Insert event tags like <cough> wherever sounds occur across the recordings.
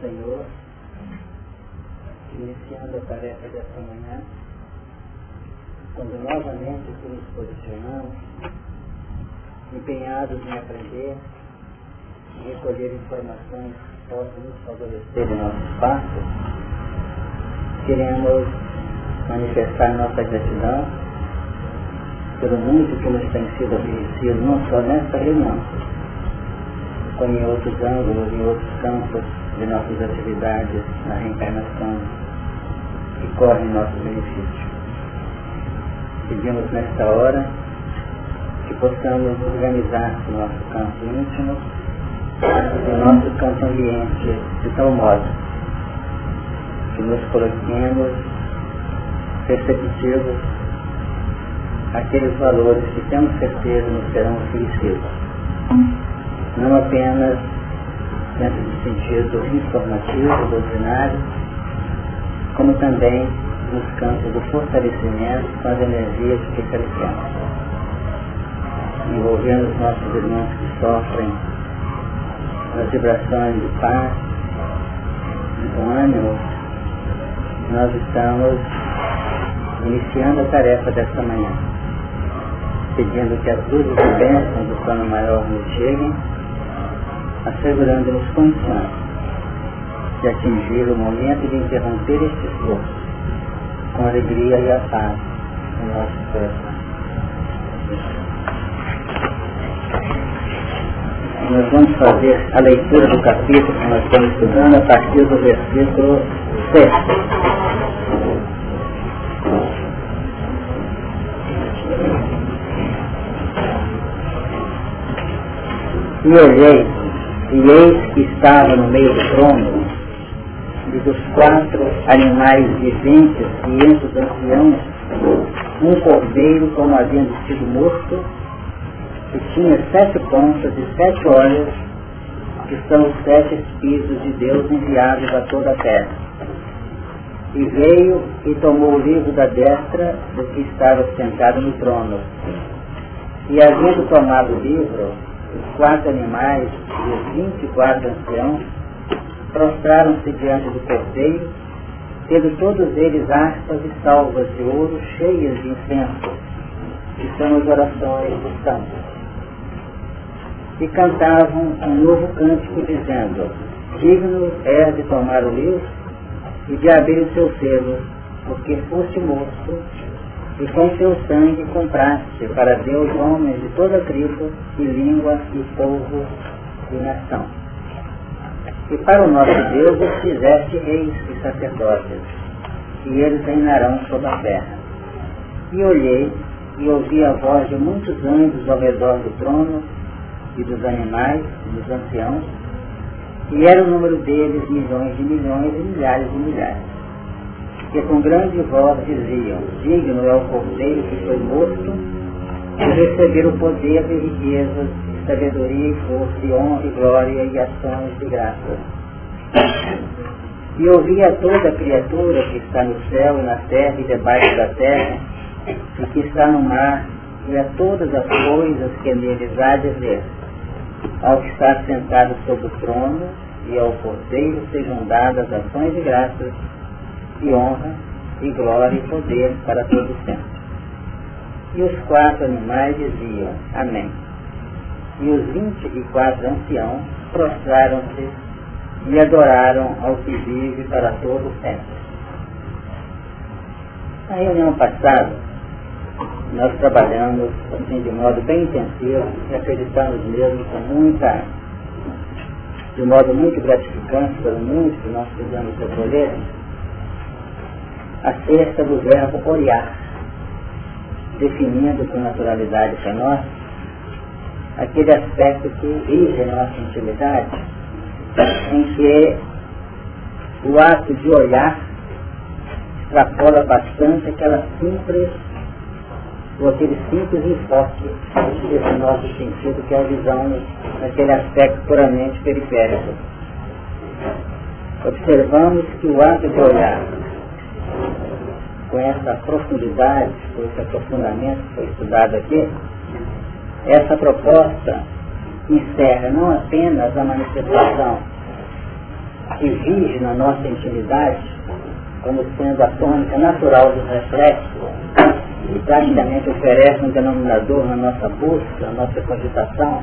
Senhor, iniciando a tarefa desta manhã, quando novamente nos posicionamos, empenhados em aprender, em recolher informações que possam nos favorecer em nossos passos, queremos manifestar nossa gratidão pelo muito que nos tem sido oferecido, não só nesta reunião, como em outros ângulos, em outros campos de nossas atividades na reencarnação que corre em nosso benefício. Pedimos nesta hora que possamos organizar o nosso campo íntimo e o nosso campo ambiente de tal modo que nos coloquemos receptivos àqueles valores que temos certeza nos serão oferecidos. Não apenas dentro sentido informativo, doutrinário, como também nos campos do fortalecimento com as energias que carecemos. Envolvendo os nossos irmãos que sofrem as vibrações de paz, com ânimo, nós estamos iniciando a tarefa desta manhã, pedindo que as luzes e bênçãos do plano maior nos cheguem, assegurando-nos condições de atingir o momento de interromper este esforço com alegria e a paz no nosso coração. Nós vamos fazer a leitura do capítulo que nós estamos estudando a partir do versículo 6. E olhei, e eis que estava no meio do trono, e dos quatro animais viventes e entre os anciãos, um cordeiro como havendo sido morto, que tinha sete pontas e sete olhos, que são os sete Espíritos de Deus enviados a toda a terra. E veio e tomou o livro da destra do que estava sentado no trono. E havendo tomado o livro, os quatro animais e os vinte e quatro anciãos prostraram-se diante do cordeiro, tendo todos eles harpas e salvas de ouro cheias de incenso, que são as orações dos santos. E cantavam um novo cântico dizendo, digno é de tomar o livro e de abrir o seu selo, porque foste morto e com seu sangue compraste para Deus homens de toda tribo e língua e povo e nação. E para o nosso Deus os fizeste reis e sacerdotes, e eles reinarão sobre a terra. E olhei e ouvi a voz de muitos anjos ao redor do trono e dos animais e dos anciãos, e era o número deles milhões de milhões e milhares de milhares que com grande voz diziam, digno é o cordeiro que foi morto de receber o poder de riquezas, sabedoria e força, e honra e glória e ações de graça. E ouvi a toda criatura que está no céu e na terra e debaixo da terra, e que está no mar, e a todas as coisas que neles há de ver, ao que está sentado sobre o trono, e ao cordeiro sejam dadas ações de graças, e honra, e glória e poder para todo sempre. E os quatro animais diziam, Amém. E os vinte e quatro anciãos prostraram-se e adoraram ao que vive para todo sempre. Na reunião passada, nós trabalhamos assim, de modo bem intensivo e acreditamos mesmo com muita, de modo muito gratificante pelo muito que nós fizemos recolher, acerca do verbo olhar, definindo com naturalidade para nós aquele aspecto que rige a nossa intimidade, em que o ato de olhar extrapola bastante aquela simples, ou aquele simples enfoque desse nosso sentido, que é a visão daquele aspecto puramente periférico. Observamos que o ato de olhar com essa profundidade, com esse aprofundamento que foi estudado aqui, essa proposta encerra não apenas a manifestação que vige na nossa intimidade, como sendo a tônica natural dos reflexos, e praticamente oferece um denominador na nossa busca, na nossa cogitação,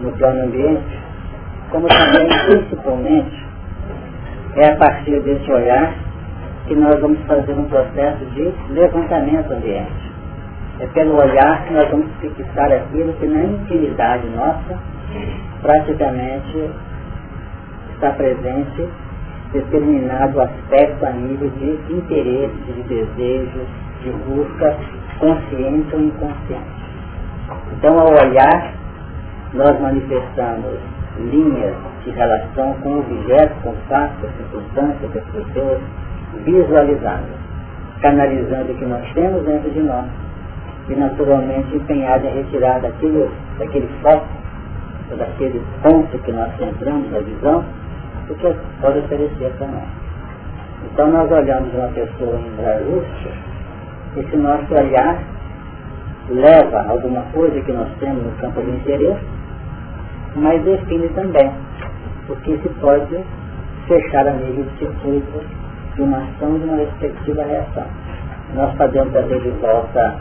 no plano ambiente, como também, principalmente, é a partir desse olhar que nós vamos fazer um processo de levantamento ambiente. É pelo olhar que nós vamos fixar aquilo que na intimidade nossa praticamente está presente determinado aspecto a nível de interesse, de desejo, de busca consciente ou inconsciente. Então, ao olhar, nós manifestamos linhas de relação com o objeto, com o fato, com a circunstância, com as pessoas, visualizando, canalizando o que nós temos dentro de nós e naturalmente empenhado em retirar daquele, daquele foco, daquele ponto que nós centramos na visão, o que pode oferecer para nós. Então nós olhamos uma pessoa em angústia, esse nosso olhar leva alguma coisa que nós temos no campo do interesse, mas define também, porque se pode fechar a nível de circuito de uma respectiva reação. Nós podemos trazer de volta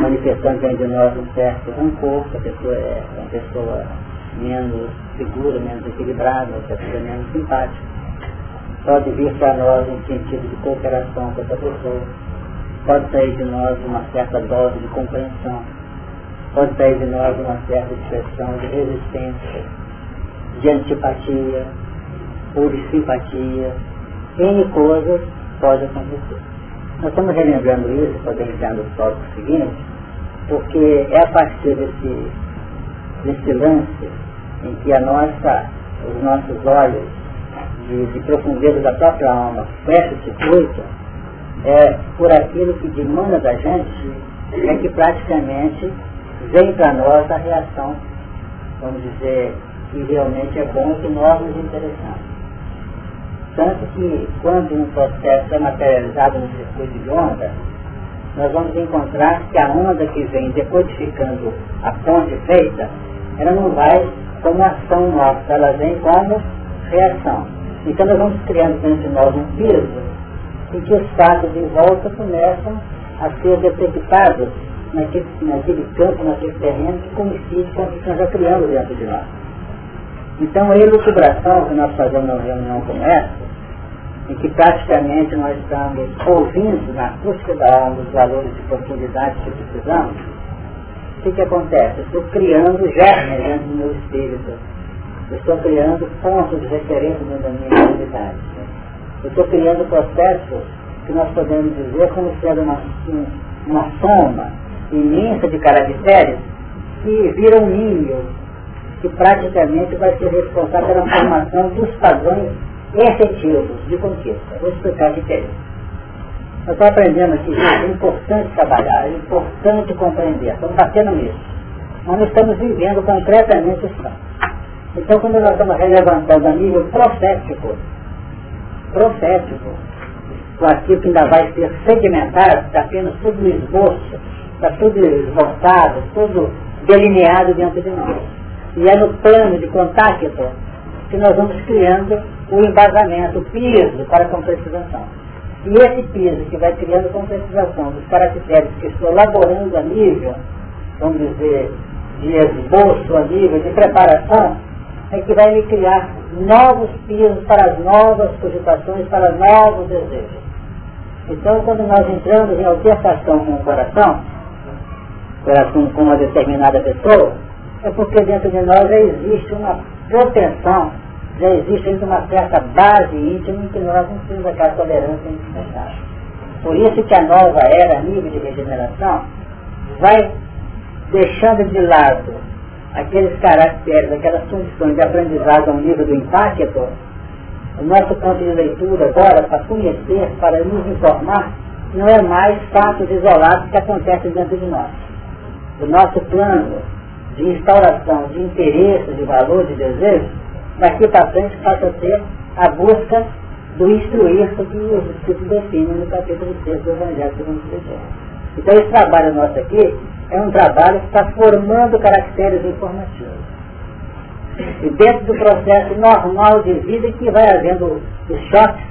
manifestando dentro de nós um certo rancor, que a pessoa é uma pessoa menos segura, menos equilibrada, uma pessoa menos simpática. Pode vir para nós um sentido de cooperação com essa pessoa. Pode sair de nós uma certa dose de compreensão. Pode sair de nós uma certa expressão de resistência, de antipatia, ou de simpatia. N coisas pode acontecer. Nós estamos relembrando isso, entrar no tópico seguinte, porque é a partir desse, desse lance em que a nossa, os nossos olhos de, de profundeza da própria alma fecham esse circuito, é por aquilo que demanda da gente, é que praticamente vem para nós a reação, vamos dizer, que realmente é bom que nós nos interessamos. Tanto que quando um processo é materializado no circuito de onda, nós vamos encontrar que a onda que vem decodificando a ponte feita, ela não vai como ação nossa, ela vem como reação. Então nós vamos criando dentro de nós um piso em que os fatos em volta começam a ser detectados naquele, naquele campo, naquele terreno que coincide com o que nós já criamos dentro de nós. Então a elucubração que nós fazemos numa reunião como essa, em que praticamente nós estamos ouvindo na acústica da alma os valores de profundidade que precisamos, o que, que acontece? Eu estou criando germes dentro do meu espírito. Eu estou criando pontos de referência dentro da minha realidade. Eu estou criando processos que nós podemos dizer como sendo uma, uma soma imensa de caracteres que viram um ninho que praticamente vai ser responsável pela formação dos padrões efetivos de conquista. Vou explicar é isso. Eu estou aprendendo aqui, é importante trabalhar, é importante compreender, estamos batendo nisso. Nós não estamos vivendo concretamente isso. Então, quando nós estamos relevantando a nível profético, profético, com aquilo que ainda vai ser segmentado, está apenas tudo no esboço, está tudo esboçado, tudo delineado dentro de nós. E é no plano de contato que nós vamos criando o embasamento, o piso para a concretização. E esse piso que vai criando a concretização dos caracteres que estou elaborando a nível, vamos dizer, de esboço a nível de preparação, é que vai me criar novos pisos para as novas cogitações, para novos desejos. Então, quando nós entramos em altercação com o coração, coração com uma determinada pessoa, é porque dentro de nós já existe uma propensão, já existe ainda uma certa base íntima em que nós não temos aquela tolerância indispensável. Por isso que a nova era, a nível de regeneração, vai deixando de lado aqueles caracteres, aquelas condições de aprendizado ao nível do impacto, o nosso ponto de leitura agora, para conhecer, para nos informar, não é mais fatos isolados que acontecem dentro de nós. O nosso plano de instauração de interesse, de valor, de desejo, daqui para frente passa a ser a busca do instruir-se que os Espíritos definem no capítulo 6 do Evangelho segundo o. Então esse trabalho nosso aqui é um trabalho que está formando caracteres informativos. E dentro do processo normal de vida que vai havendo os choques,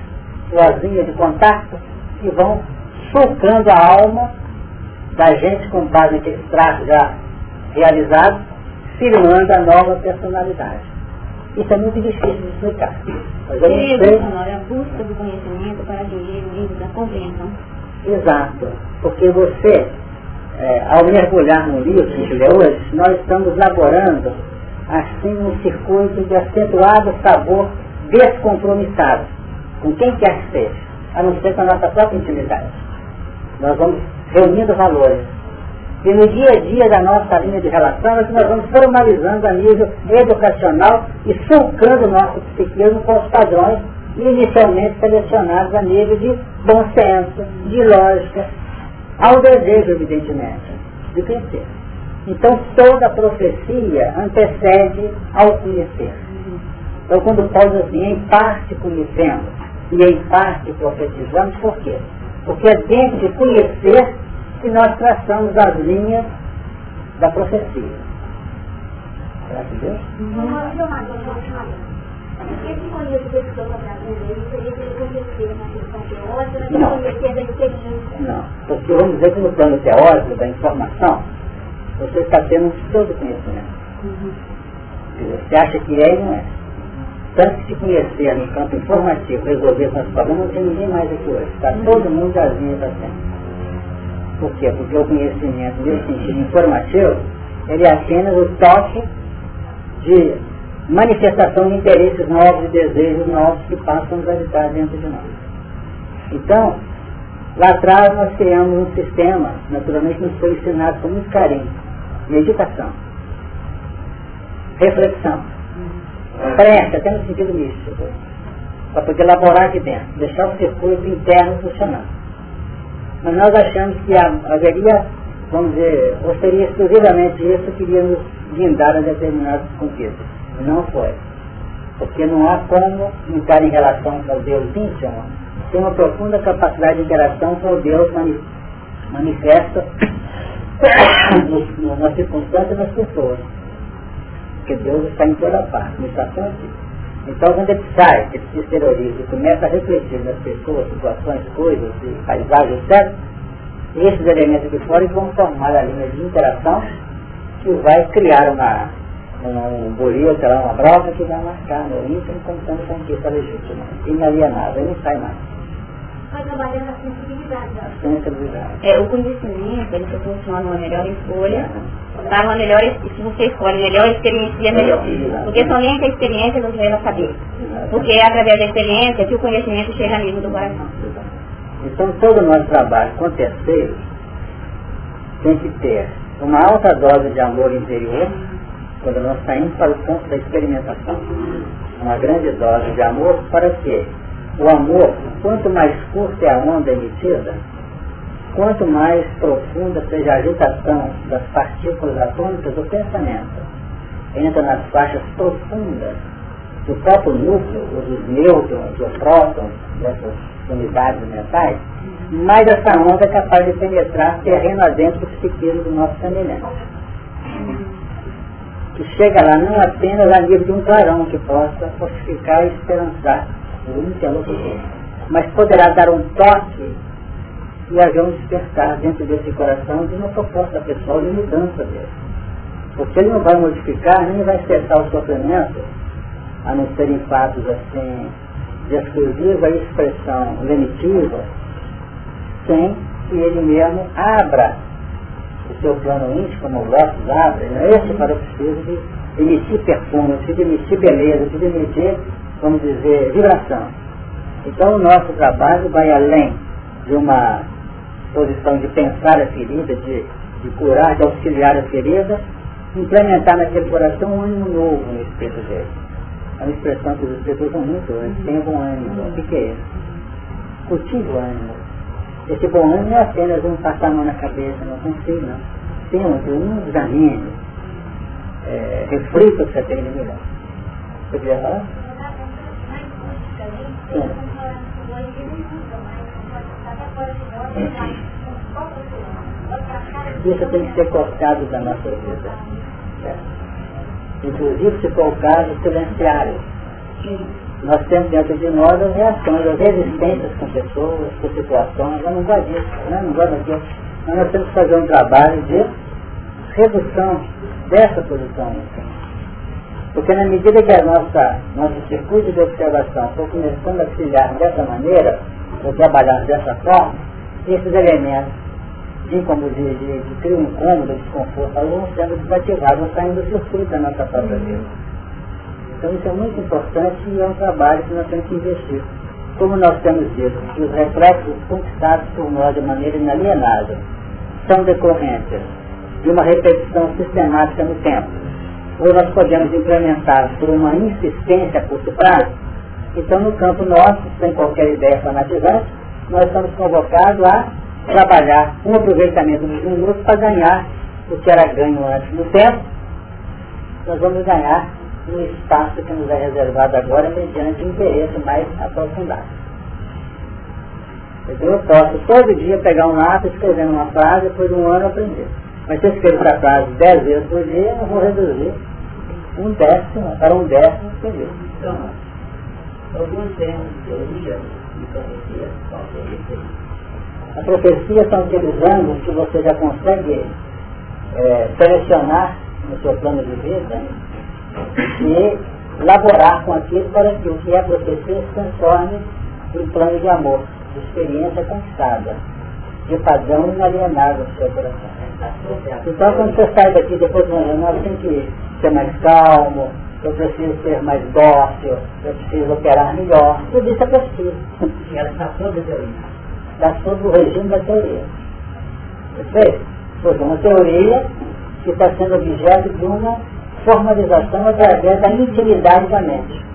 as linhas de contato, que vão socando a alma da gente com base naqueles traços já realizados, firmando a nova personalidade. Isso é muito difícil de explicar. Mas eu sei... É a busca do conhecimento para atingir o nível da compreensão. Exato. Porque você, é, ao mergulhar no livro que a gente lê hoje, nós estamos laborando assim um circuito de acentuado sabor descompromissado, com quem quer que seja, a não ser com a nossa própria intimidade. Nós vamos reunindo valores. E no dia a dia da nossa linha de relação é que nós vamos formalizando a nível educacional e sulcando o nosso psiquismo com os padrões inicialmente selecionados a nível de bom senso, de lógica, ao desejo, evidentemente, de crescer. Então toda profecia antecede ao conhecer. Então quando Paulo diz assim, em parte conhecemos e em parte profetizamos, por quê? Porque é dentro de conhecer que nós traçamos as linhas da profecia. Será que Deus? Esse conhecimento que eu estou trazendo aí seria ele conhecer na questão teórica, não conhecer da experiência. Não, porque vamos dizer que no plano teórico da informação, você está tendo todo conhecimento. Uhum. Você acha que é e não é. Tanto que se conhecer no campo informativo, resolver essas problemas, não tem ninguém mais aqui hoje. Está todo mundo jazinho para sempre. Por quê? Porque o conhecimento, nesse sentido informativo, ele é apenas o toque de manifestação de interesses novos, de desejos novos que passam a habitar dentro de nós. Então, lá atrás nós criamos um sistema, naturalmente nos foi ensinado com muito carinho, meditação, reflexão, prece, até no sentido místico, para poder elaborar aqui dentro, deixar o circuito interno funcionando. Mas nós achamos que haveria, vamos dizer, ou seria exclusivamente isso que iria nos guindar a determinadas conquistas. Não foi. Porque não há como entrar em relação com o Deus íntimo sem uma profunda capacidade de interação com o Deus manifesta nas circunstâncias das pessoas. Porque Deus está em toda parte, não está só. Então, quando ele sai desse exteriorismo e começa a refletir nas pessoas, situações, coisas, paisagens, etc., esses elementos de fora vão formar a linha de interação que vai criar uma, um buril, será uma broca que vai marcar no íntimo como sendo conquista legítima, inalienável, ele não sai mais. Vai trabalhando a sensibilidade. A sensibilidade. É, o conhecimento, ele proporciona uma melhor escolha dá uma melhor, se você escolhe melhor, experiencia melhor. Porque somente a experiência nos leva a saber. Porque é através da experiência que o conhecimento chega a nível do coração. Então todo o nosso trabalho com terceiros tem que ter uma alta dose de amor interior quando nós saímos para o ponto da experimentação. Uma grande dose de amor para quê? O amor, quanto mais curta é a onda emitida, quanto mais profunda seja a agitação das partículas atômicas do pensamento, entra nas faixas profundas do próprio núcleo, os nêutrons, os prótons, dessas unidades mentais, mais essa onda é capaz de penetrar terreno adentro do psiquismo do nosso semelhante. Que chega lá não apenas a nível de um clarão que possa fortificar e esperançar o interlocutor, mas poderá dar um toque e haver um despertar dentro desse coração de uma proposta pessoal de mudança dele. Porque ele não vai modificar, nem vai cessar o sofrimento, a não serem fatos assim, de exclusiva expressão lenitiva, sem que ele mesmo abra o seu plano íntimo, como o Lopes abre, não é esse para o preciso de emitir perfume, de emitir beleza, de emitir, vamos dizer, vibração. Então o nosso trabalho vai além de uma posição de pensar a ferida, de, de curar, de auxiliar a ferida, implementar naquele coração um ânimo novo no espírito dele. É uma expressão que os espíritos usam muito, eles né? têm bom ânimo. O que, é isso? Cultive o ânimo. Esse bom ânimo não é apenas um passar a mão na cabeça, não consigo, não. Tem um, um desanime, é, reflita o que você tem de melhor. Você queria falar? Sim. Isso tem que ser cortado da nossa vida. inclusive se for o caso, silenciário. Nós temos dentro de nós as reações, as resistências com pessoas, com situações, eu não gosto disso, né? não gosto daquilo. Mas nós temos que fazer um trabalho de redução dessa posição. Porque na medida que a nossa, nosso circuito de observação for começando a trilhar dessa maneira, ou trabalhar dessa forma, esses elementos de, como de, de, de ter um incômodo, desconforto, vão sendo desativados, vão saindo do circuito da nossa própria vida. Então isso é muito importante e é um trabalho que nós temos que investir. Como nós temos dito, que os reflexos conquistados por nós de maneira inalienável são decorrentes de uma repetição sistemática no tempo, ou nós podemos implementar por uma insistência a curto prazo, então no campo nosso, sem qualquer ideia fanatizante, nós estamos convocados a trabalhar um aproveitamento dos minutos para ganhar o que era ganho antes do tempo, nós vamos ganhar um espaço que nos é reservado agora mediante um interesse mais aprofundado. Eu posso todo dia pegar um lápis, escrever uma frase, depois de um ano aprender. Mas se eu escrevo para frase dez vezes por dia, eu vou reduzir um décimo para um décimo por dia. Então, alguns termos de teoria a profecia são aqueles ângulos que você já consegue é, selecionar no seu plano de vida e laborar com aquilo para que o que é profecia se transforme em plano de amor, de experiência conquistada, de padrão inalienável do seu coração. Então, quando você sai daqui depois de uma reunião, tem que ser mais calmo, eu preciso ser mais dócil, eu preciso operar melhor. Tudo isso é possível. E ela está toda teoria está sob o regime da teoria. Perfeito? Porque uma teoria que está sendo objeto de uma formalização através da intimidade da mente.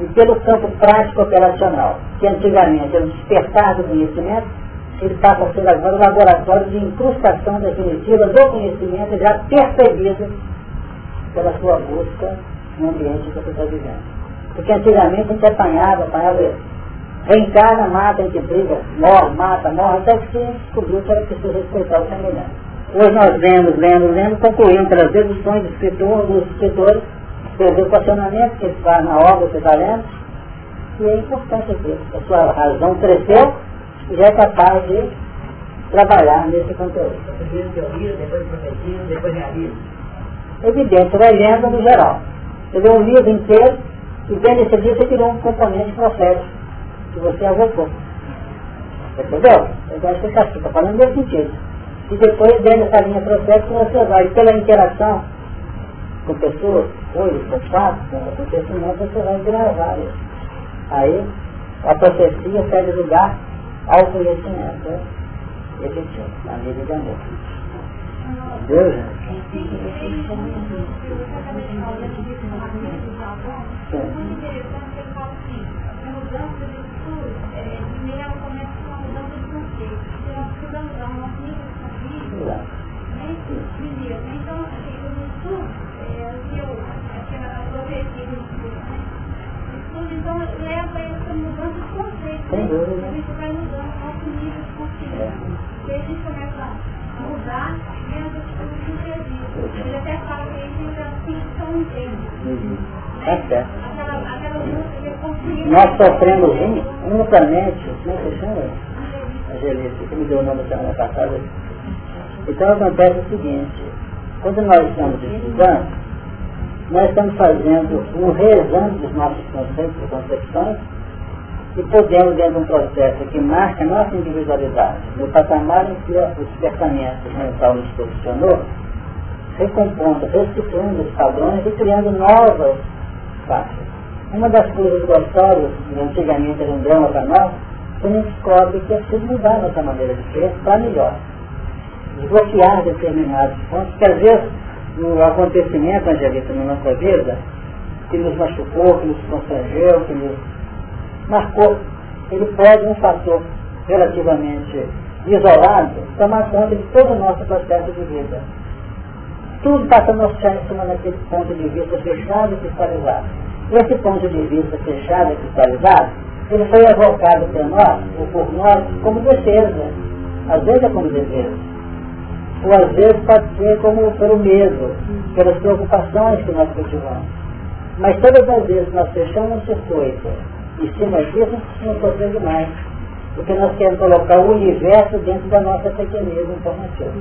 E pelo campo prático operacional, que antigamente era o despertar do conhecimento, ele passa a ser agora um laboratório de incrustação definitiva do conhecimento já percebido pela sua busca no ambiente que você está vivendo. Porque antigamente a gente apanhava, apanhava Reencarna, mata, a gente briga, morre, mata, morre, até que se descobriu que era preciso respeitar o semelhante. Hoje nós lemos, lemos, lemos, concluímos pelas deduções do escritor, dos escritores, pelos equacionamentos que eles fazem na obra, você está lendo, e é importante aqui. A sua razão cresceu e já é capaz de trabalhar nesse conteúdo. Teoria, depois profecia, depois realismo. Evidente, vai lendo no geral. Você lê um livro inteiro e vendo esse livro você tirou um componente profético que você avocou. Entendeu? Eu acho que está assim, falando nesse sentido. E depois, dentro dessa linha profética, você vai, pela interação com pessoas, coisas, com fatos, com acontecimentos, você vai gravar isso. Aí, a profecia cede lugar ao conhecimento né? efetivo, a vida de amor. Deus? Então, assim, né? Então, leva essa. E até que já. É certo. Aquela, aquela luta que conseguir. Nós sofremos unicamente, como é que chama? A Gelita, que me deu o nome da semana passada. Então acontece o seguinte, quando nós estamos estudando, nós estamos fazendo um reexame dos nossos conceitos e concepções e podemos, dentro de um processo que marca a nossa individualidade, no patamar em que o despertamento mental nos posicionou, recompondo, restituindo os padrões e criando novas faixas. Uma das coisas gostosas, que antigamente era um drama para nós, quando a gente descobre que é preciso mudar nossa maneira de ser para melhor desbloquear determinados pontos, que às vezes no acontecimento, Angelita, na nossa vida, que nos machucou, que nos constrangeu, que nos marcou, ele pode, um fator relativamente isolado, tomar conta de todo o nosso processo de vida. Tudo passa a mostrar em cima daquele ponto de vista fechado e cristalizado. Esse ponto de vista fechado e cristalizado, ele foi evocado por nós, ou por nós, como defesa. Às vezes é como defesa ou às vezes pode ser como pelo medo, pelas preocupações que nós cultivamos. Mas todas as vezes nós fechamos esse coisa disso, não consegue mais. Porque nós queremos colocar o universo dentro da nossa pequenez informativa.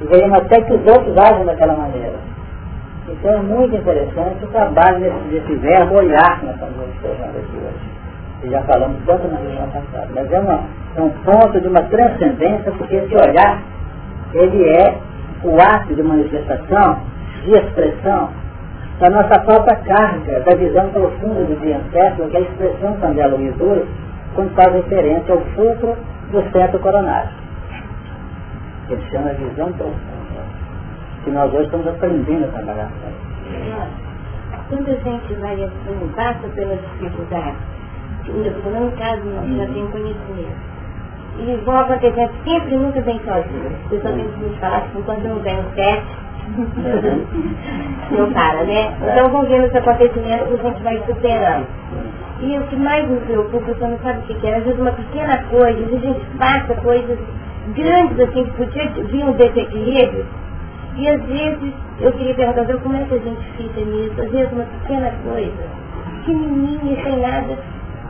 E queremos até que os outros agem daquela maneira. Então é muito interessante o trabalho desse, desse verbo olhar que nós estamos observando aqui hoje. E já falamos tanto na reunião passada. Mas é, uma, é um ponto de uma transcendência, porque esse olhar, ele é o ato de manifestação, de expressão, da nossa própria carga, da visão profunda do dia que é a expressão André Luiz usa, quando faz referência ao fulcro do centro coronário. Ele chama a visão profunda. Que nós hoje estamos aprendendo a trabalhar com isso. Quando a gente vai assim, passa pela dificuldade, no caso nós já temos conhecimento, e vão acontecendo sempre nunca vem sozinho. As pessoas têm que nos enquanto não vem o sete, não para, né? Então vão vendo os acontecimentos que a gente vai superando. E o que mais me preocupa, você não sabe o que é, às vezes uma pequena coisa, às vezes a gente passa coisas grandes assim, que podia vir um desequilíbrio, e às vezes eu queria perguntar, como é que a gente fica nisso? Às vezes uma pequena coisa, pequenininha, sem nada,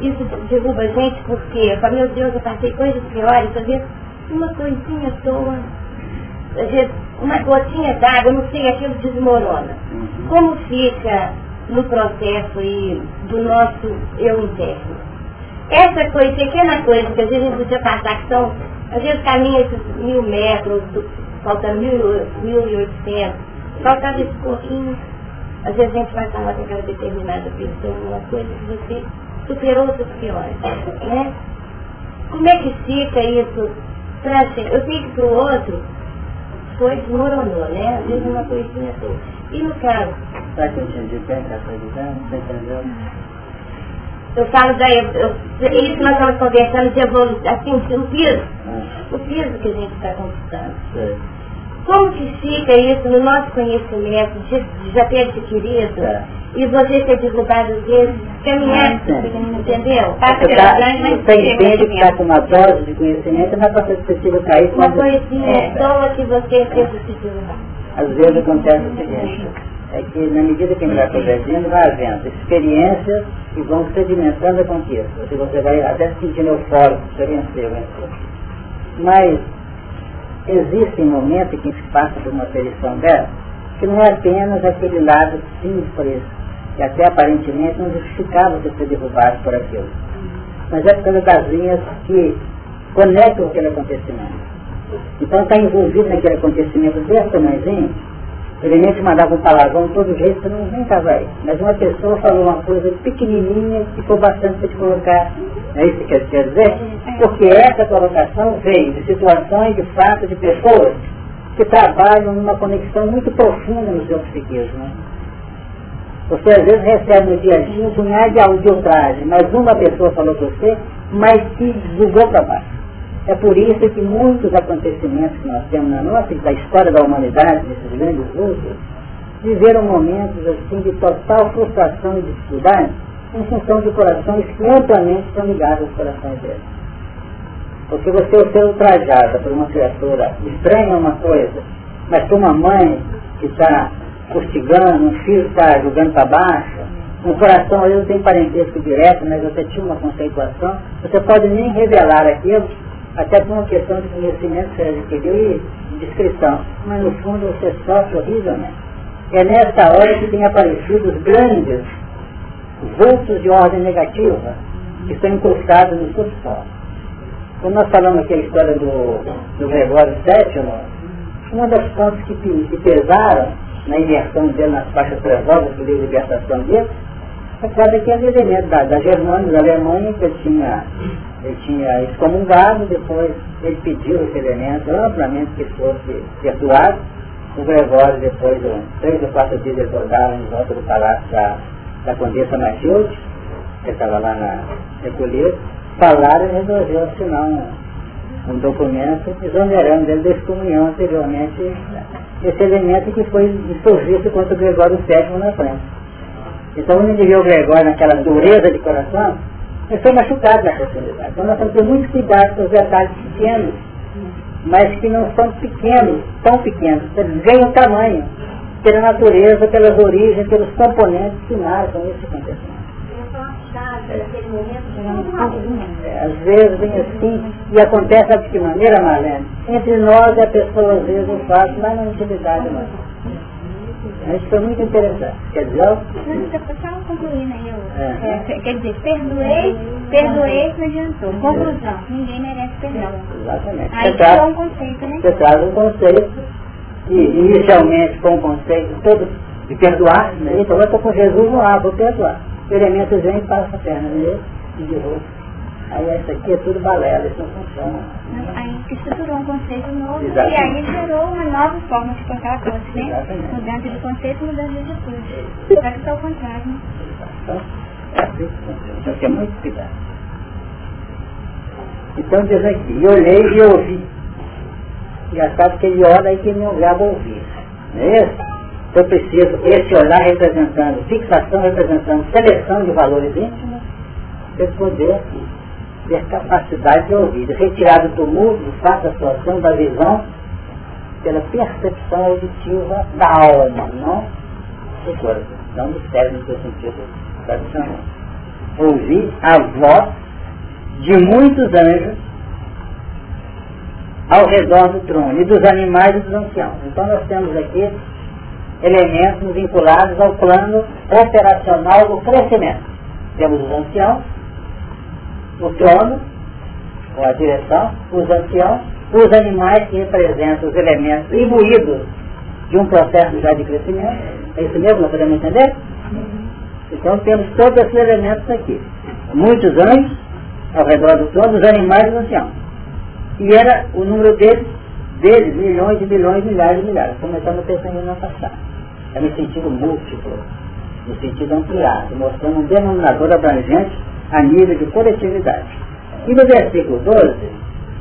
isso derruba a gente porque, meu Deus, eu passei coisas piores, às vezes uma coisinha à toa, às vezes uma gotinha d'água, não sei, aquilo desmorona. Como fica no processo e do nosso eu interno? Essa coisa, pequena coisa que às vezes a gente podia passar, que são, às vezes caminha esses mil metros, falta mil, mil e oitocentos, faltava esse pouquinho, às vezes a gente vai falar com aquela determinada pessoa, uma coisa que você superou outros piores, né? Como é que fica isso? Eu sei que pro outro foi desmoronou, né? Às vezes uma coisinha assim. E no caso? Será que eu que está dizendo? Você entendeu? Eu falo da eu, isso nós estamos conversando de evolução, assim, o piso, o piso que a gente está conquistando. Como que fica isso no nosso conhecimento de, de já ter adquirido É. e você ser derrubado vezes, caminhar, entendeu? Passa pela tá, grande, mas você entende que está com uma dose de conhecimento, é para ser possível cair Uma quando... coisinha É, toa que você teve que se derrubar. Às vezes acontece o seguinte, é que na medida que a gente vai progredindo, vai havendo experiências que vão sedimentando a conquista. Se você vai até se sentindo eufórico, você venceu, venceu. Mas existem momentos em que se passa por uma perição dessa, que não é apenas aquele lado simples, que até aparentemente não justificava você ser derrubado por aquilo. Mas é por causa das linhas que conectam aquele acontecimento. Então está envolvido naquele acontecimento desse tamanhozinho, ele nem te mandava um palavrão de todo jeito, você não nem estava aí. Mas uma pessoa falou uma coisa pequenininha que ficou bastante para te colocar. É isso que quer dizer? Porque essa colocação vem de situações, de fato, de pessoas que trabalham numa conexão muito profunda no seu psiquismo. Você às vezes recebe no dia a dia um punhado de audiografia, mas uma pessoa falou para você, mas te jogou para baixo. É por isso que muitos acontecimentos que nós temos na nossa, da história da humanidade, nesses grandes lutas, viveram momentos assim de total frustração e dificuldade em função de corações que amplamente estão ligados aos corações deles. Porque você ser ultrajada por uma criatura estranha é uma coisa, mas por uma mãe que está fustigando, um filho está jogando para baixo, um coração ali não tem parentesco direto, mas você tinha uma conceituação, você pode nem revelar aquilo, até por uma questão de conhecimento que você adquiriu e de descrição. Mas no fundo você sofre horrivelmente. É nessa hora que tem aparecido os grandes vultos de ordem negativa que estão incrustados no subsolo. Quando nós falamos aqui a história do, do Gregório VII, uma das pontos que, que pesaram na imersão dele nas faixas trevosas que deu libertação dele, é por causa daquele elemento da, da Germânia, da Alemanha, que ele tinha, ele tinha excomungado, depois ele pediu esse elemento amplamente que fosse perdoado. O Gregório, depois de uns três ou quatro dias, ele rodava em volta do palácio da, da Condessa Matilde, que estava lá na recolhida, falaram e resolveu assinar um, um documento exonerando ele da excomunhão anteriormente, esse elemento que foi insurgido contra o Gregório VII na frente. Então, quando ele viu o Gregório naquela dureza de coração, ele foi machucado na oportunidade. Então, nós temos que ter muito cuidado com os detalhes pequenos mas que não são pequenos, tão pequenos, eles ganham tamanho pela natureza, pelas origens, pelos componentes que marcam esse acontecimento. É, às vezes vem assim, e acontece de que maneira, Marlene? Entre nós a pessoa às vezes o faz, mas na intimidade não. Isso foi muito interessante. Quer dizer. Só concluindo aí, eu, é. é, quer dizer, perdoei, perdoei que adiantou. Conclusão, ninguém merece perdão. Exatamente. Aí você traz um conceito, né? Você traz um conceito, e inicialmente com o conceito todo de perdoar, né? então eu estou com Jesus no ar, vou perdoar. O elemento vem e passa a perna nele e de novo. Aí essa aqui é tudo balela, isso não funciona. Aí estruturou um conceito novo Exatamente. e aí gerou uma nova forma de tocar a coisa, né? Exatamente. Mudança de conceito, mudança de atitude. Só que é o contrário, né? Então, é assim que funciona. Então tem muito cuidado. Então diz aqui, eu olhei e ouvi. Engraçado que ele olha e que não grava ouvir. Não é isso? Então preciso, esse olhar representando, fixação representando seleção de valores íntimos, para poder ter capacidade de ouvir, retirar do tumulto, do fato da situação, da visão, pela percepção auditiva da alma, não do corpo, não do cérebro no seu sentido tradicional. Ouvir a voz de muitos anjos ao redor do trono, e dos animais e dos anciãos. Então nós temos aqui elementos vinculados ao plano operacional do crescimento. Temos os anciãos, o trono, ou a direção, os anciãos, os animais que representam os elementos imbuídos de um processo já de crescimento. É isso mesmo? Nós podemos entender? Então temos todos esses elementos aqui. Muitos anjos ao redor do trono, os animais e os anciãos. E era o número deles, deles, milhões e milhões, milhares e milhares. Começando a pensar no passado. É no sentido múltiplo, no sentido ampliado, mostrando um denominador abrangente a nível de coletividade. E no versículo 12,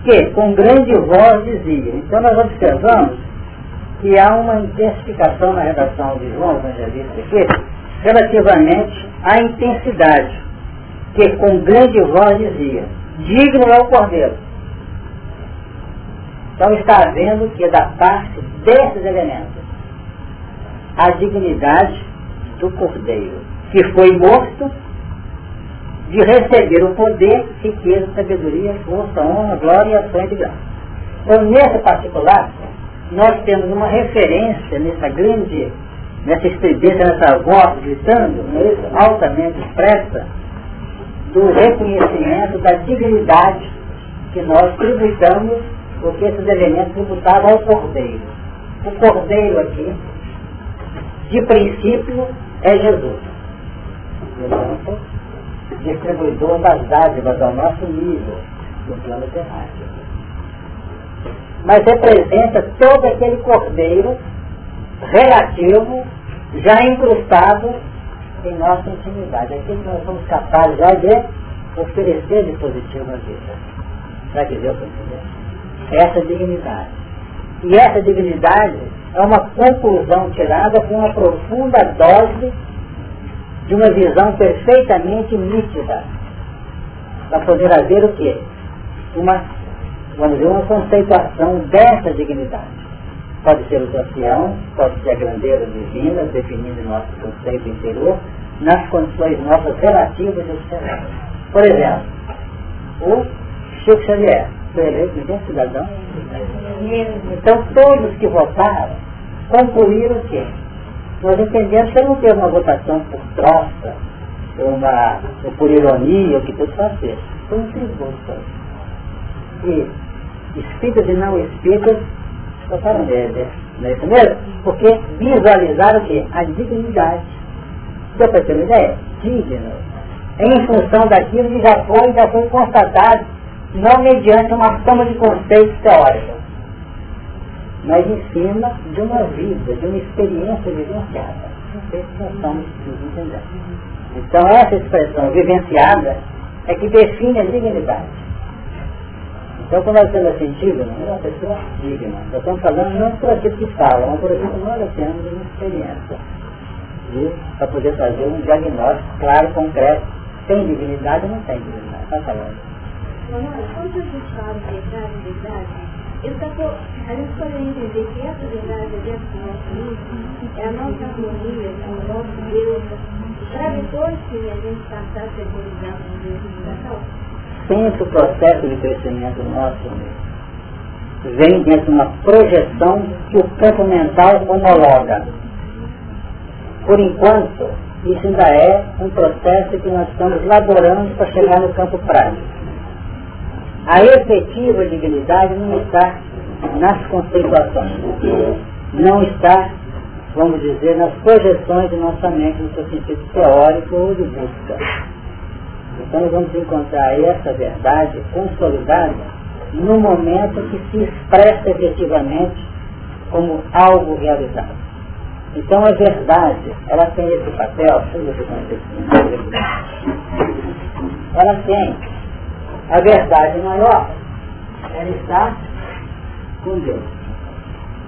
que com grande voz dizia. Então nós observamos que há uma intensificação na redação de João Evangelista aqui, relativamente à intensidade, que com grande voz dizia, digno é o Cordeiro. Então está vendo que da parte desses elementos, a dignidade do Cordeiro, que foi morto de receber o poder, riqueza, sabedoria, força, honra, glória e ação de graça. Então, nesse particular, nós temos uma referência nessa grande, nessa estridência, nessa voz gritando, é altamente expressa, do reconhecimento da dignidade que nós tributamos, porque esses elementos tributavam ao Cordeiro. O Cordeiro aqui, de princípio, é Jesus. Portanto, distribuidor das dádivas ao nosso nível do plano terráqueo. Mas representa todo aquele cordeiro relativo, já incrustado em nossa intimidade. Aquilo que nós somos capazes já de oferecer de positivo à vida. Para que Deus entender? Essa dignidade. E essa dignidade é uma conclusão tirada com uma profunda dose de uma visão perfeitamente nítida, para poder haver o quê? Uma, vamos dizer, uma conceituação dessa dignidade. Pode ser o ancião, pode ser a grandeza divina, definindo nosso conceito interior, nas condições nossas relativas e externas. Por exemplo, o Chico Xavier foi eleito como cidadão. Então todos que votaram concluíram o quê? nós entendemos que não teve uma votação por troça, uma, ou por ironia, o que tudo fazer. Foi um tributo. E espíritas e não espíritas votaram nele. Não é isso mesmo? Porque visualizaram o quê? A dignidade. Deu para ter uma ideia? Digno. Em função daquilo que já foi, já foi constatado, não mediante uma soma de conceitos teóricos mas em cima de uma vida, de uma experiência vivenciada. Nós estamos entendendo. Então essa expressão vivenciada é que define a dignidade. Então quando nós temos assim, digno, é uma pessoa digna. Nós estamos falando não por aquilo que fala, mas por aquilo que nós temos uma experiência. Para poder fazer um diagnóstico claro, concreto. Tem dignidade ou não tem dignidade? Está falando. Quando a gente fala de verdade, Eu só tô, a gente poderia entender que essa verdade é do nosso é a nossa harmonia com o nosso Deus, para depois que a gente passar a ser realizado no Deus de coração. Sempre o processo de crescimento nosso vem dentro de uma projeção que o campo mental homologa. Por enquanto, isso ainda é um processo que nós estamos elaborando para chegar no campo prático. A efetiva dignidade não está nas conceituações, não está, vamos dizer, nas projeções de nossa mente no seu sentido teórico ou de busca. Então nós vamos encontrar essa verdade consolidada no momento que se expressa efetivamente como algo realizado. Então a verdade, ela tem esse papel, ela tem a verdade maior, ela está com Deus.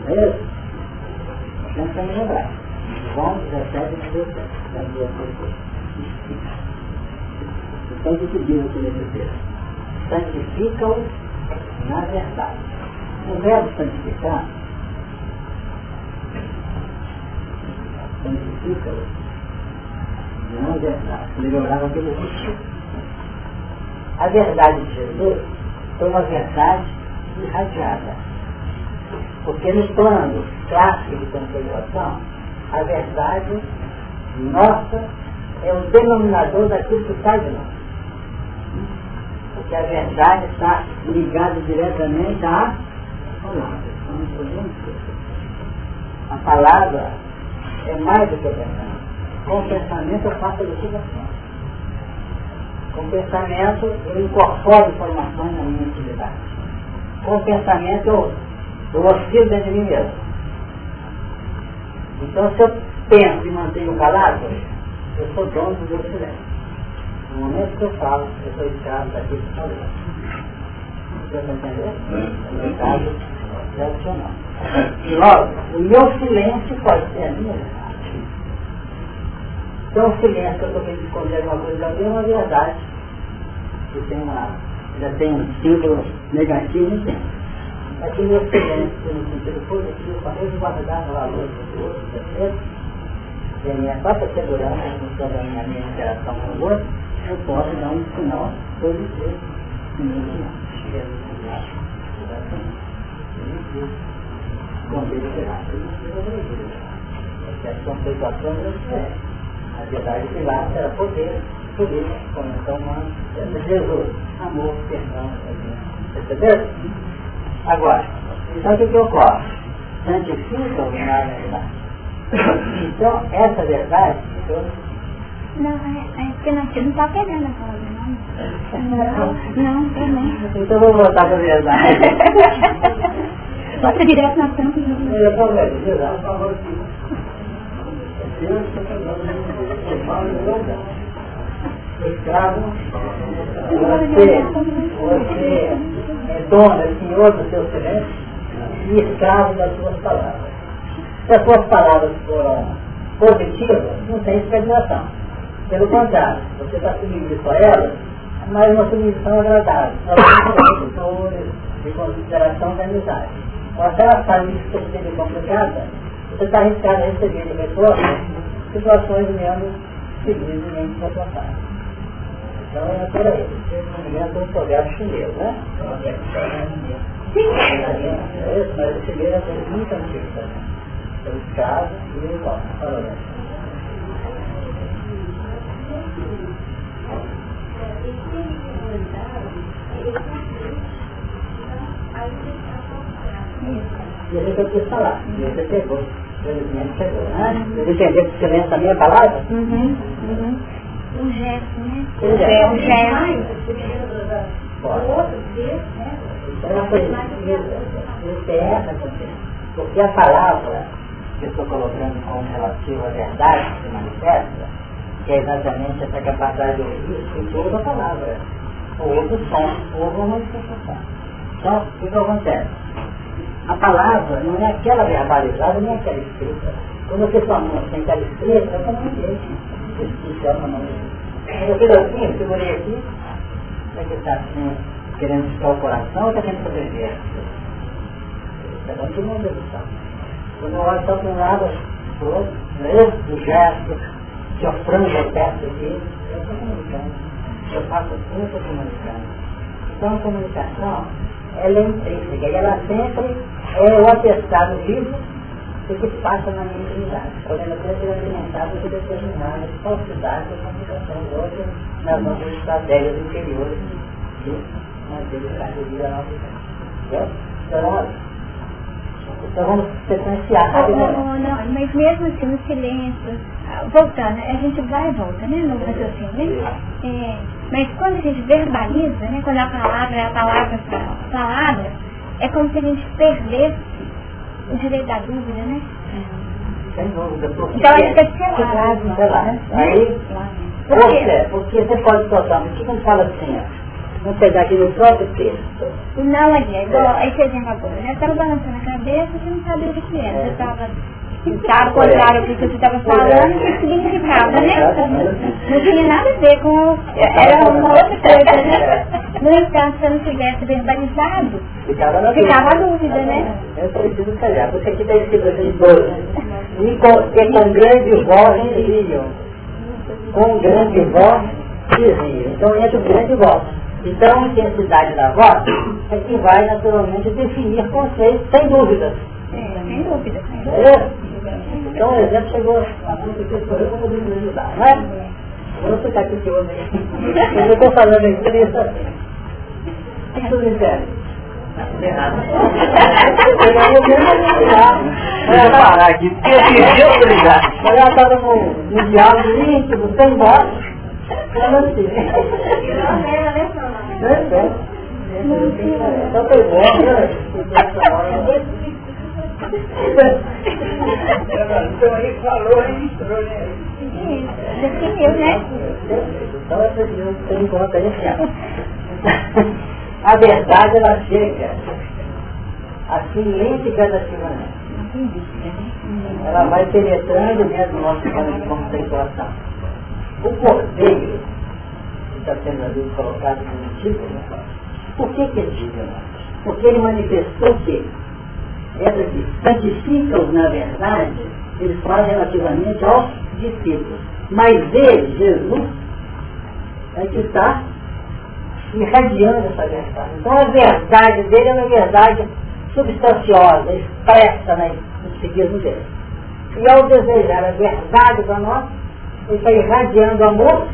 Não é isso? Então vamos lembrar. João 17, 17. Então o que diz aqui nesse texto? Santifica-o na verdade. O verbo santificar santifica-o na verdade. Melhorava pelo risco. A verdade de Jesus foi uma verdade irradiada. Porque no plano clássico de contemplação, a verdade nossa é o denominador daquilo que está de nós. Porque a verdade está ligada diretamente à palavra. A palavra é mais do que a verdade. Com o pensamento eu faço a liquidação. Com o pensamento eu incorporo informações na minha atividade. Com o pensamento eu, eu oscilo dentro de mim mesmo. Então se eu penso e mantenho calado, eu sou dono do meu silêncio. No momento que eu falo, eu sou escravo daquilo que falei. Você está entendendo? É um caso tradicional. E logo, o meu silêncio pode ser a minha. Então o silêncio que eu estou querendo esconder alguma coisa da minha é uma verdade. Que tem uma, já tem um símbolo negativo e tem. Aqui meu silêncio, no sentido positivo, para eu guardar no valor do outro, certo? E a minha própria segurança função da minha, minha interação com o outro, eu posso dar um sinal positivo no meu sinal. Esconder o errado. Essa conceituação é a verdade que lá era poder, poder, conexão humana, Jesus, amor, perdão, entendeu? Agora, então o que, que ocorre? Santifica o na verdade. Então, essa verdade, então, não, é, é porque não, está pegando a palavra, não. Não, não, também. Então vou voltar para a verdade. <laughs> Bota direto na tampa. Eu estou vendo, por favor. Escravo, você, você é dono, é senhor do seu silêncio e escravo das suas palavras. Se as suas palavras foram positivas, não tem expectação. Pelo contrário, você está submetido a elas, mas uma submissão agradável. São de consideração da amizade. Mas se ela está muito complicada, você está arriscado a receber de pessoas situações menos felizes e menos confortáveis. Então é por aí. Vocês não me lembram do projeto chinês, né? Sim. É isso, mas o chinês é muito antiga. Pelo caso e o igual. E a gente quis falar. E você pegou. Entendeu que lê essa minha palavra? Uhum, uhum. O gesto, né? O gesto. gesto. Então é uma coisa coisa. Porque a palavra que eu estou colocando como relativa à verdade que se manifesta, que é exatamente essa capacidade de ouvir, toda a palavra. Ouve o som, ouve uma manifestação. Então, o que acontece? A palavra não é aquela verbalizada, nem aquela escrita. Quando você mão tem aquela escrita, é como um jeito. Isso chama não. Eu fiz assim, eu segurei aqui, é que está assim, querendo ficar o coração ou está querendo proteger? Ela continua degustando. Quando eu olho só para um lado, para o outro, né? o gesto, que eu frango perto aqui, eu estou comunicando. Eu faço assim, eu estou comunicando. Então a comunicação, ela é intrínseca e ela sempre é o atestado vivo do que passa na minha intimidade. Podendo até ser alimentado por determinadas falsidades da comunicação hoje nas nossas estratégias interiores de manter a vida nossa vida. Então, então vamos sequenciar rapidamente. Não, não, mas mesmo assim no silêncio, voltando, a gente vai e volta, né, no raciocínio, né? É, mas quando a gente verbaliza, né, quando a palavra é a palavra palavra, é como se a gente perdesse o direito da dúvida, né? Então ele fica selado. né? Aí, porque, porque você pode soltar, mas o que não fala assim, ó? Vamos pegar aqui no próprio texto. Não, é igual esse exemplo agora, né? Eu estava balançando a cabeça e não sabia o que era. Você estava Sabe, contrário ao que você estava falando, que significava, né? Não tinha nada a ver com. Era uma outra coisa, né? No entanto, se eu não tivesse verbalizado, Ficava a dúvida, né? Eu preciso calhar, porque aqui está escrito assim, dois. E com, que com grande voz diziam. Com grande voz diziam. Então entra o grande voz. Então a intensidade da voz é que vai naturalmente definir conceitos, sem dúvidas. É, sem dúvida. É. Então o exemplo chegou a muito que escolheu como poder me ajudar, não é? Eu vou ficar aqui que eu Eu estou falando aqui, ele está assim. Tudo entende? Errado. Deixa eu parar aqui, porque eu pedi autoridade. Ela estava num diálogo íntimo, sem voz. Falando assim. É, é. Então foi bom, né? <laughs> Aí falou, registrou, né? Definiu, né? É preciso ter em conta. A verdade ela chega assim lenta e gradativamente. Ela vai penetrando dentro do nosso plano de contemplação. O cordeiro, que está sendo ali colocado como título, por que que é título? Porque ele manifestou que essa que santifica-os na verdade, eles falam relativamente aos discípulos. Mas ele, Jesus, é que está irradiando essa verdade. Então a verdade dele é uma verdade substanciosa, expressa né, no psiquismo dele. E ao desejar a verdade para nós, ele está irradiando amor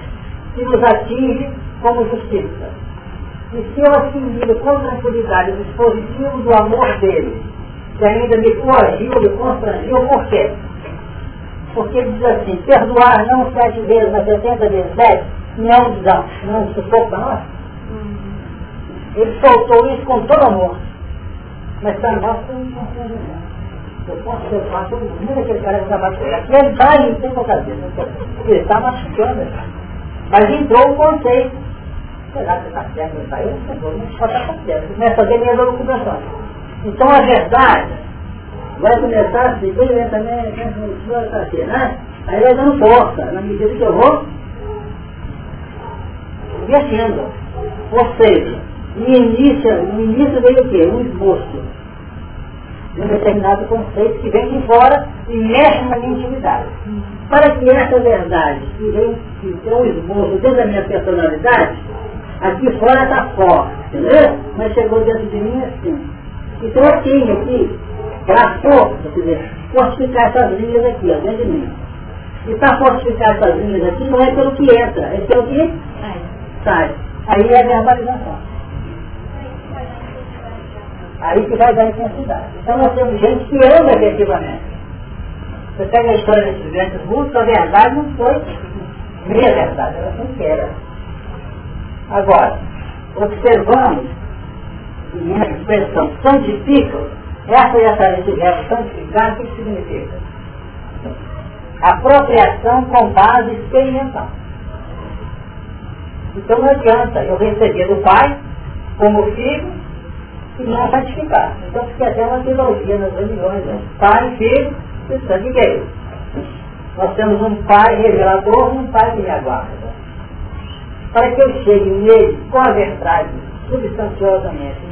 que nos atinge como justiça. E se eu assimilo com tranquilidade o dispositivo do amor dele, que ainda me coagiu, me constrangiu, por quê? Porque ele diz assim, perdoar não sete vezes, mas setenta vezes sete, não é um não é um sufoco para nós. Ele soltou isso com todo amor. Mas para nós foi um constrangimento. Eu posso ser fácil, todo aquele cara que está machucando. Aqui ele vai e tem com a cabeça. Porque ele está machucando. Mas entrou o conceito. Será que está certo? Não está? Eu não sei, não pode estar certo. Começa a fazer minhas ocupações. Então a verdade vai começar assim, bem lentamente, assim, né? Aí vai dando força, na medida que eu vou descendo. Ou seja, no início, no início veio o quê? Um esboço de um determinado conceito que vem de fora e mexe na minha intimidade. Para que essa verdade, que vem que tem um esboço dentro da minha personalidade, aqui fora está forte, entendeu? Mas chegou dentro de mim assim. Então eu força, quer dizer, fortificar essas linhas aqui, ó, dentro de mim. E para fortificar essas linhas aqui não é pelo que entra, é pelo que sai. Aí é a verbalização. Aí que vai dar intensidade. Então nós temos gente que ama efetivamente. Você pega a história desses grandes russos, a verdade não foi meia verdade, ela foi inteira. Agora, observamos, minha expressão santifica, essa e essa esse verbo santificar, o que significa? Apropriação com base experimental. Então não adianta eu receber do Pai como filho e não santificar. Então fica até uma trilogia nas reuniões, né? Pai, filho e sangue que é. Nós temos um pai revelador um pai que me aguarda. Para que eu chegue nele com a verdade substanciosamente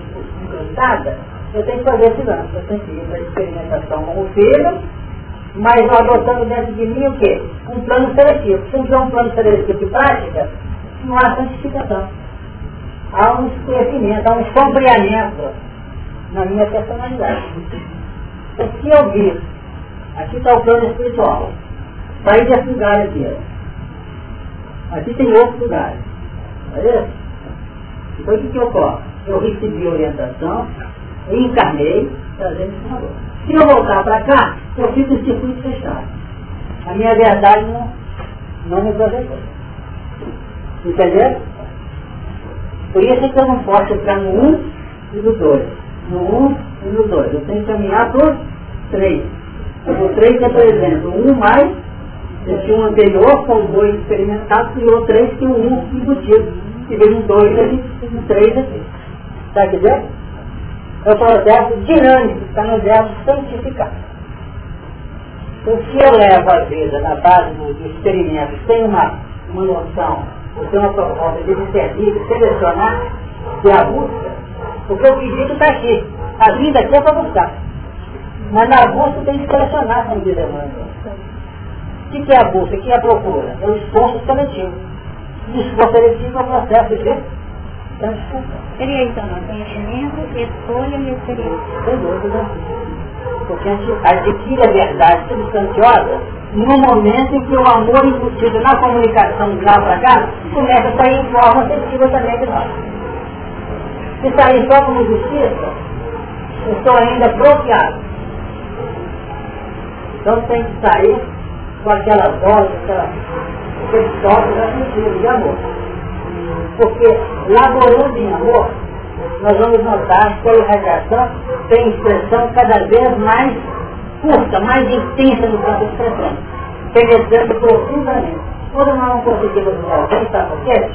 eu tenho que fazer esse lance, eu tenho que ir para a experimentação com o filho, mas eu adotando dentro de mim o quê? Um plano seletivo. Se não tiver um plano seletivo de prática, não há santificação. Há um esclarecimento, há um sombreamento na minha personalidade. O que eu vi? Aqui está o plano espiritual. Saí desse lugar aqui. Aqui tem outro lugar. Olha Então o que, que ocorre? Eu recebi orientação, encarnei, trazendo esse valor. Se eu voltar para cá, eu fico em circuito fechado. A minha verdade não, não me projetou. Entendeu? Por isso é que eu não posso entrar no 1 um e no 2. No 1 um e no 2. Eu tenho que caminhar o 3. O 3 é, por exemplo, 1 um mais, esse 1 um anterior, com o 2 experimentado, criou 3, que é o 1 um embutido. E veio um 2 aqui, um 3 aqui. Está entendendo? É o processo dinâmico, está no verbo santificar. Se eu levo a vida na base do, experimento, sem uma, uma noção, ou sem uma proposta de discernir, selecionar, que é a busca, porque o pedido está aqui. A vida aqui é para buscar. Mas na busca tem que selecionar, como diz Emmanuel. O que, que é a busca? O que é a procura? É o esforço seletivo. O esforço seletivo é o processo de Seria então, conhecimento, escolha e experiência. Sem dúvida. Porque a gente adquire a verdade substanciosa no momento em que o amor embutido na comunicação de lá para cá começa a sair em forma afetiva também de nós. Se sair só como justiça, estou ainda bloqueado. Então tem que sair com aquela voz, aquela, aquele toque afetivo de amor. Porque laborando em amor, nós vamos notar que a irradiação tem expressão cada vez mais curta, mais intensa no campo de expressão, penetrando profundamente. Quando nós não conseguimos ver alguém, sabe por quê?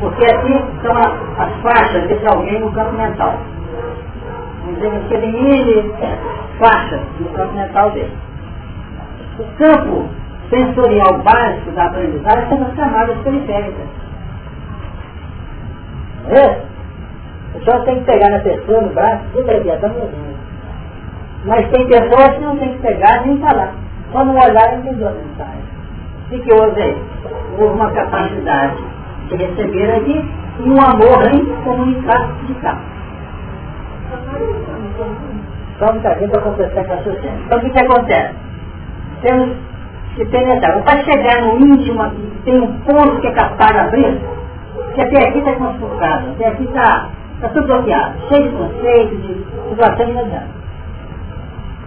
Porque assim são as faixas desse alguém no campo mental. Vamos dizer que ele faixas no campo mental dele. O campo sensorial básico da aprendizagem são as camadas periféricas. É? O senhor tem que pegar na pessoa, no braço, tudo aqui, até no Mas tem pessoas que não tem que pegar nem falar. No olhar entendeu a mensagem. O que houve aí? Houve uma capacidade de receber aqui e um amor em comunicar de cá. Só muita gente para completar com a raciocínio. Então o que, que acontece? Temos que penetrar. Para chegar no íntimo aqui, tem um ponto que é capaz de abrir, que até aqui está conspurcado, até aqui está tá tudo bloqueado, cheio de conceitos, de situação e nada.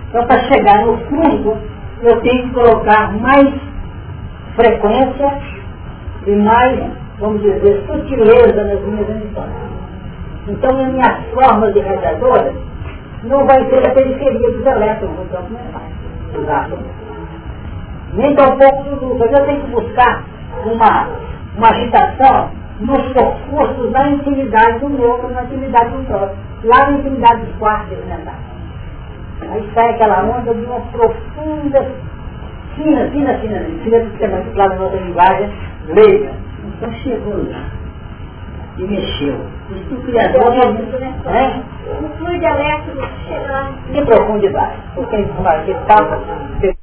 Então, para chegar no fundo, eu tenho que colocar mais frequência e mais, vamos dizer, sutileza nas minhas emissões. Então, as minhas formas de radiadora não vai ser a periferia dos elétrons no campo mental, dos átomos. Nem tão pouco do eu tenho que buscar uma, uma agitação nos percursos da intimidade do outro, na intimidade do próximo, lá na intimidade dos quartos mentais. Aí sai aquela onda de uma profunda, fina, fina, fina, fina, que é manipulada na nossa linguagem leiga. Então chegou lá e mexeu. Isso o Criador é, O fluido elétrico chega lá. De profundidade. Porque a gente fala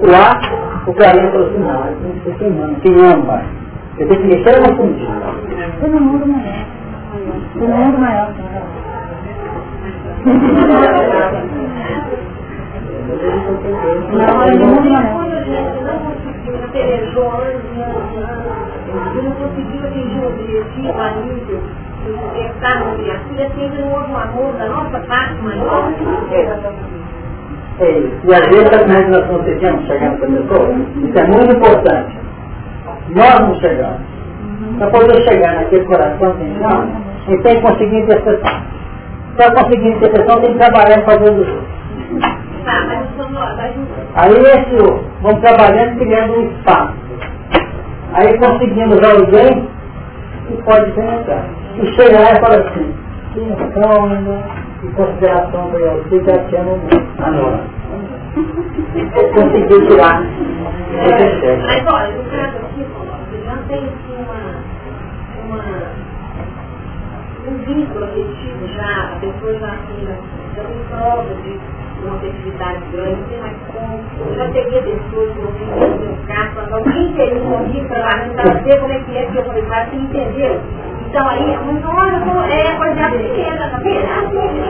que lá, o carinha falou assim, não, tem que ser queimando, queimando mais. Eu que mexer no fundinho. Todo mundo maior. Todo mundo maior. Não, todo mundo maior. Eu não conseguiu atingir o objetivo a nível de estar no criatura, sempre um outro amor da nossa parte maior. E às vezes as nós não conseguimos chegar nessa pessoa. Isso é muito importante. Nós não chegamos. Para poder chegar naquele coração a gente tem que conseguir intercessão. Para conseguir intercessão tem que trabalhar fazendo isso. Aí esse, vamos trabalhando criando um espaço. Aí conseguimos alguém que pode penetrar. E chega lá e fala assim, que calma, e consideração eu, que já tinha no agora. Conseguiu tirar esse chefe. Mas olha, o cara aqui falou, tem uma, uma, um vínculo afetivo já, a pessoa já, assim, já tem prova de uma afetividade grande, não tem mais como. Eu já peguei pessoas que eu vi no carro, quando alguém um amigo para lá, para ver como é que é que eu falei, você entendeu? Então aí, muito, olha, é coisa pequena, tá vendo? Assim,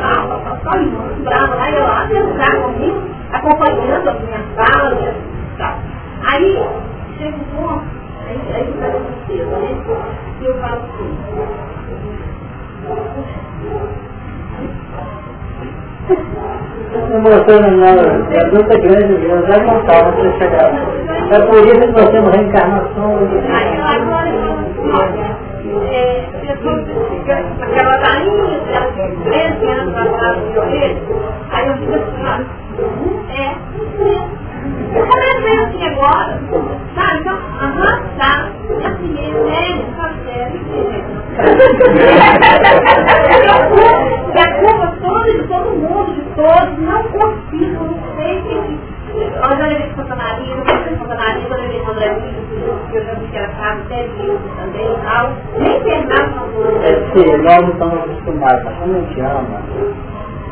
só muito brava lá, eu lá, carro comigo, acompanhando as minhas falas, tal. Aí, chega um ponto, aí, aí dessa cedo, né? E eu falo assim, Não mostrando nada, é luta grande, Deus vai montar você chegar. É por isso que nós temos reencarnação. aí eu agora é, pessoas que aquela rainha, tem 13 anos atrás de orelha, aí eu fico assim, olha, é, eu comecei assim agora, sabe? Então, aham, tá, é assim mesmo, é, só sério, e a culpa toda de todo mundo, de todos, não consigo, não sei que. Olha, eu levei funcionário, eu fui funcionário, eu levei André que eu já vi que era caro, até também e tal. Nem terminava não É que nós não estamos acostumados, quando a gente ama,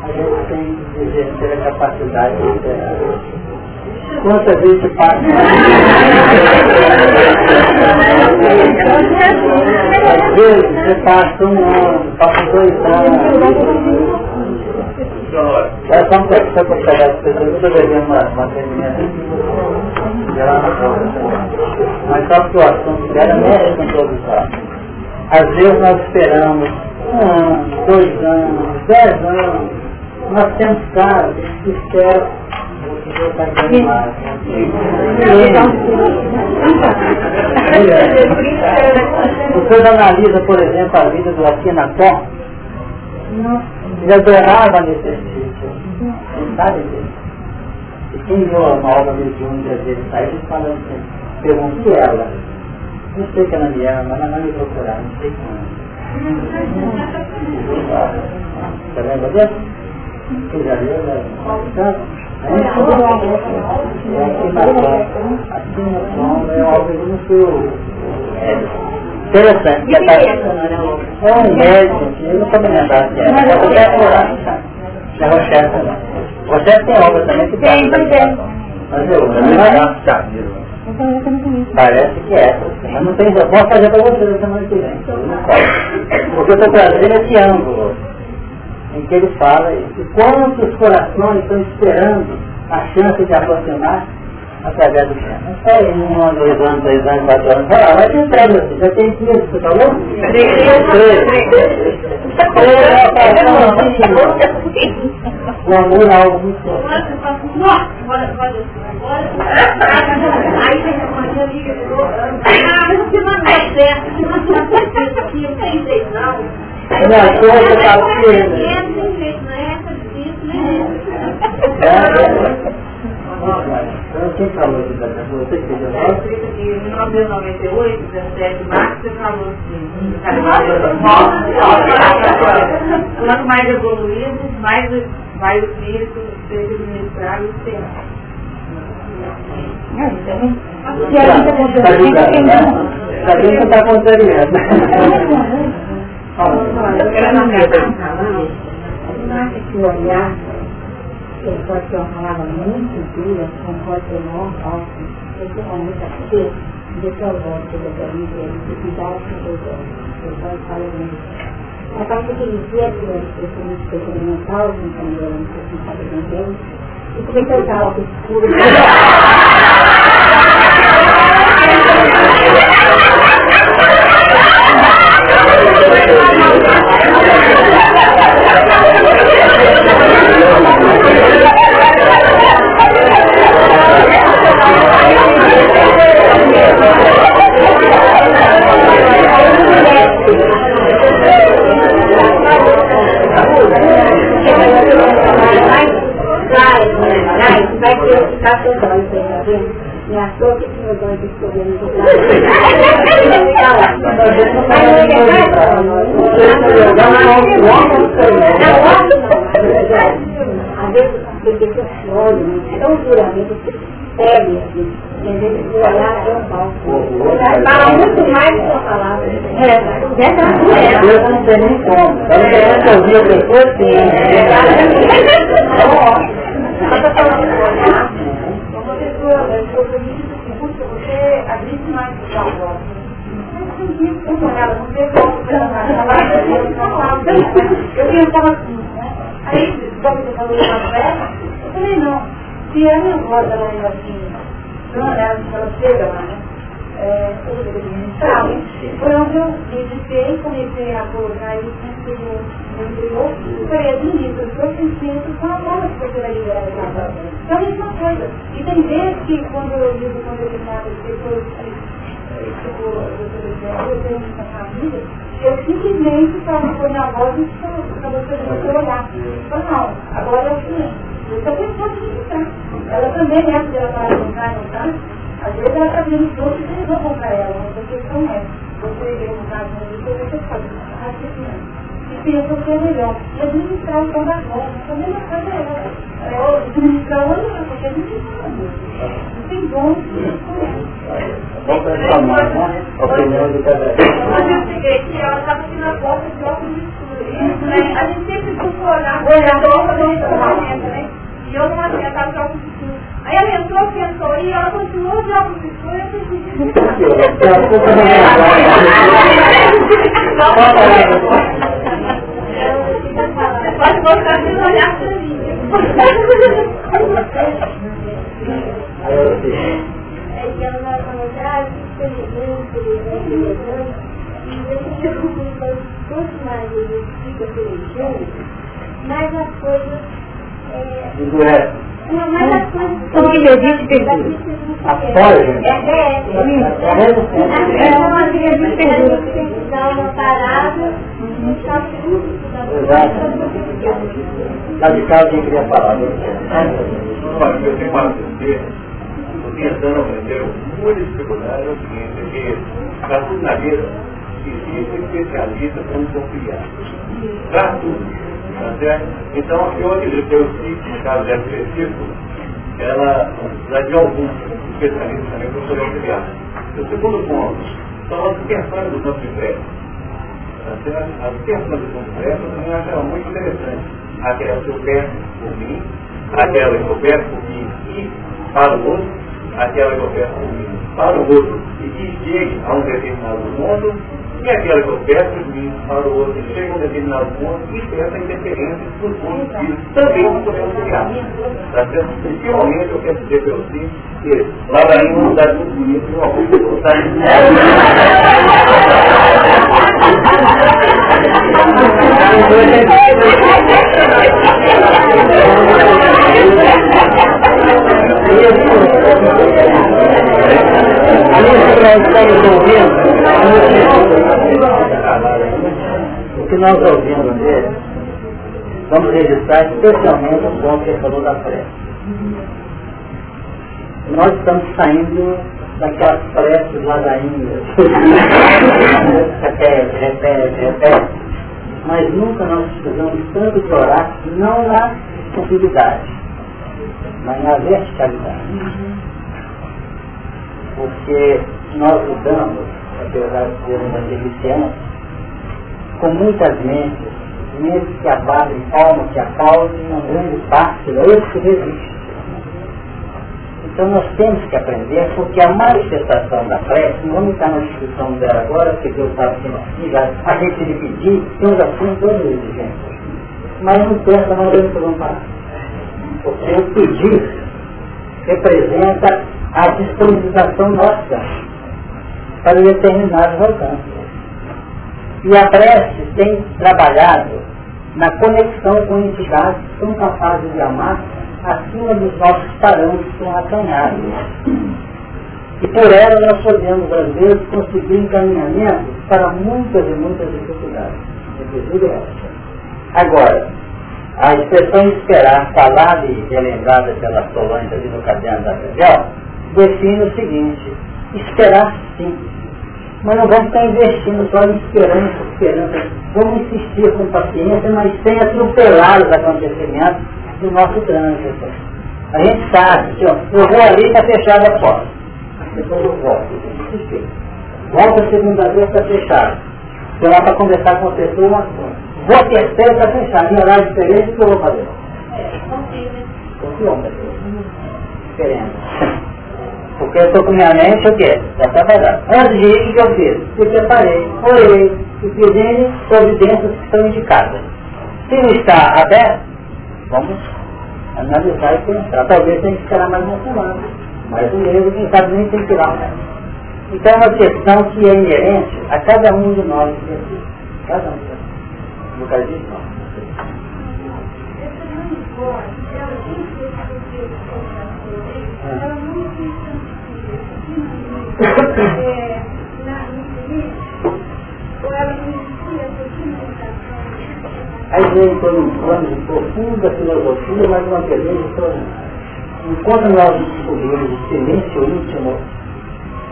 a gente tem que exercer a capacidade de esperar. Quantas vezes você passa? Às vezes você passa um ano, passa dois anos. Nós estamos conversando com as pessoas, eu devendo uma, uma porta. Mas só que o assunto dela com todos nós. Às vezes nós esperamos um ano, dois anos, dez anos. Nós temos casos que esperam. Você analisa, por exemplo, a vida do Akhenaton, ele adorava nesse exercício. Sabe disso? E quem viu a obra mediúnica dele sair, fala assim, perguntou ela, não sei que ama, mas ela não me procurar, não sei como. Você lembra disso? Você já viu? né? Então, aqui na sombra, aqui sombra é algo muito interessante. que tá- É um médico, eu não vou me lembrar se é, eu vou procurar. É o chefe chefe tem obra também que tem, é. Mas eu não é. Parece que é, mas não tem, eu posso fazer para você na semana que vem. Porque eu estou trazendo esse ângulo em que ele fala que quantos corações estão esperando a chance de aproximar através do chão. Não só em um ano, dois anos, três anos, quatro anos. Fala, vai ter três, você já tem três, você falou? Três. O amor é algo muito forte. Aí vem a manhã liga de novo. Ah, mas você não deu certo, não deu certo aqui, não. Aí eu Não, falei, coisa tem jeito, não é essa quem falou que É escrito aqui, em 1998, 17 de março, você falou assim, quanto mais evoluído, mais, o- mais o espírito seja administrado e esperar. Tá ligado, né? Tá vendo que tá contrariando. acha <laughs> que o olhar pode ser uma palavra muito dura, como pode ser eu tenho muita coisa, deixa eu voltar da vida, ele cuidado com os olhos, eu só falo muito. A que ele dizia que eu muito experimental, então eu não sabe bem dele, e óculos escuros. <laughs> Fala muito mais do que a palavra. É, é. Eu não sei nem como. Eu não quero ouvir a pessoa assim. Uma pessoa, eu permito que você abrisse mais o seu voto. Eu pensava assim, né? Aí, como você falou uma festa, eu falei, não, se a minha voz ela é assim, não, ela, ela chega lá, né? É, administrar, foi onde eu meditei, comecei a colocar isso interior, foi administro os dois sentimentos com a bola que você vai liberar essa voz. Então, a mesma coisa. E tem vezes que, quando eu digo, quando eu digo as pessoas tipo, eu tenho uma família, eu simplesmente só não ponho a voz para você você olhar. Então, não, agora é o seguinte, eu estou pensando em ficar. Ela também, né, porque ela para comprar, não tá? Às vezes ela está vendo tudo e eu vou comprar ela, mas a questão é, você no caso de você faz raciocínio. E pensa o que é melhor. E administrar o pão da conta, a mesma coisa é ela. É administrar o ano, porque a gente não tem bom. Vamos né? A opinião de cada Quando eu cheguei aqui, ela estava aqui na porta de óculos escuros. Né? A gente sempre procura olhar a porta do instrumento, né? E eu não estava de óculos escuros. Aí ela entrou, sentou e ela continuou de óculos escuros e eu pensei, Pode voltar sem olhar para mim. É que ela vai falar, ah, que experiência, e a gente pergunta quanto mais ele fica pelejando, mais as coisas. É, Tudo que Deus disse, perdura. Apoia. É, é, é. É uma vida de que dar uma parada, deixar tudo. Lá de casa quem queria falar? né? Olha, eu tenho para dizer, estou tentando aprender uma dificuldade é o seguinte, é que para tudo na vida existe um especialista para nos confiar. Para tudo. Tá? Então, eu cito, no caso dessa específico, ela precisa de algum especialista também para poder auxiliar. O segundo ponto, são as questões do campo de crédito. Tá? As questões do campo de crédito também acho muito interessante. Aquela que eu peço por mim, aquela que eu peço por mim e para o outro, aquela que eu peço por mim para o outro e que chegue a um determinado ponto, e aquela que eu peço por mim para o outro chega um determinado ponto e peça a interferência dos pontos que também não podemos criar. Tá? Principalmente eu quero dizer para você que Lavarinho é uma cidade muito bonita e uma <laughs> rua O que nós ouvimos dele, vamos registrar especialmente o ponto que ele falou da prece. Nós estamos saindo daquelas preces ladainhas. repete, repete, repete. Mas nunca nós precisamos tanto de orar, não na possibilidade, mas na verticalidade. Porque nós lidamos, apesar de sermos deficientes, com muitas mentes, mentes que abatem alma, que acausam uma grande parte esse que resiste. Então nós temos que aprender, porque a manifestação da prece, não vamos entrar na discussão dela agora, porque Deus sabe que nós já a gente lhe pedir, temos assim todas as exigências. Mas não pensa, não vamos parar. Porque o pedir representa a disponibilização nossa para determinados alcances. E a prece tem trabalhado na conexão com entidades que são capazes de amar acima dos nossos parâmetros acanhados. E por ela nós podemos, às vezes, conseguir encaminhamento para muitas e muitas dificuldades, inclusive essa. Agora, a expressão esperar, falada e relembrada pela Solange ali no caderno da Bebel, define o seguinte, esperar sim, mas não vamos ficar investindo só em esperança, esperança. Vamos insistir com paciência, mas sem atropelar os acontecimentos do nosso trânsito. A gente sabe que ó, eu vou ali está fechada a porta. depois eu volto. Volta a segunda vez para fechar. Vou lá para conversar com a pessoa, vou a terceira para fechar. Em horário diferente, o que eu vou fazer? Confio, Diferente. Porque eu estou com minha mente o quê? Para trabalhar. Antes de ir, o que eu fiz? Me preparei, orei, e fiz N providências que estão indicadas. Se não está aberto, vamos analisar e pensar. Talvez tenha que esperar mais uma semana. Mas o mesmo, quem sabe, nem tem que tirar um então é uma questão que é inerente a cada um de nós. Cada um. No caso de nós. Aí vem todo um plano de profunda filosofia, mas uma pergunta, enquanto nós descobrimos o silêncio íntimo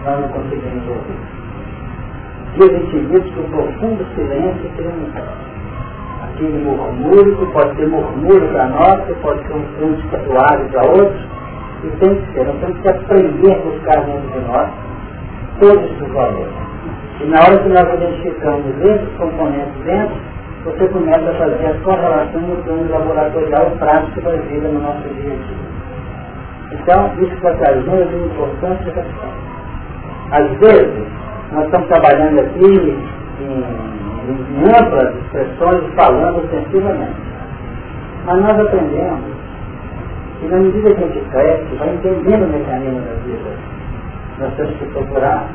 nós não conseguimos ouvir. E gente viu que o profundo silêncio tem um aquele murmúrio, que pode ser murmúrio para nós, pode ser um cântico suave para outros, e tem que ser, nós temos que aprender a buscar dentro de nós todos os valores. E na hora que nós identificamos esses componentes dentro, você começa a fazer a sua relação no plano laboratorial prático da vida no nosso dia a dia. Então, isso está trazendo de importância da questão. Às vezes, nós estamos trabalhando aqui em, em amplas expressões, falando sensiblemente. Mas nós aprendemos que na medida que a gente cresce, vai entendendo o mecanismo da vida. Nós temos que procurar,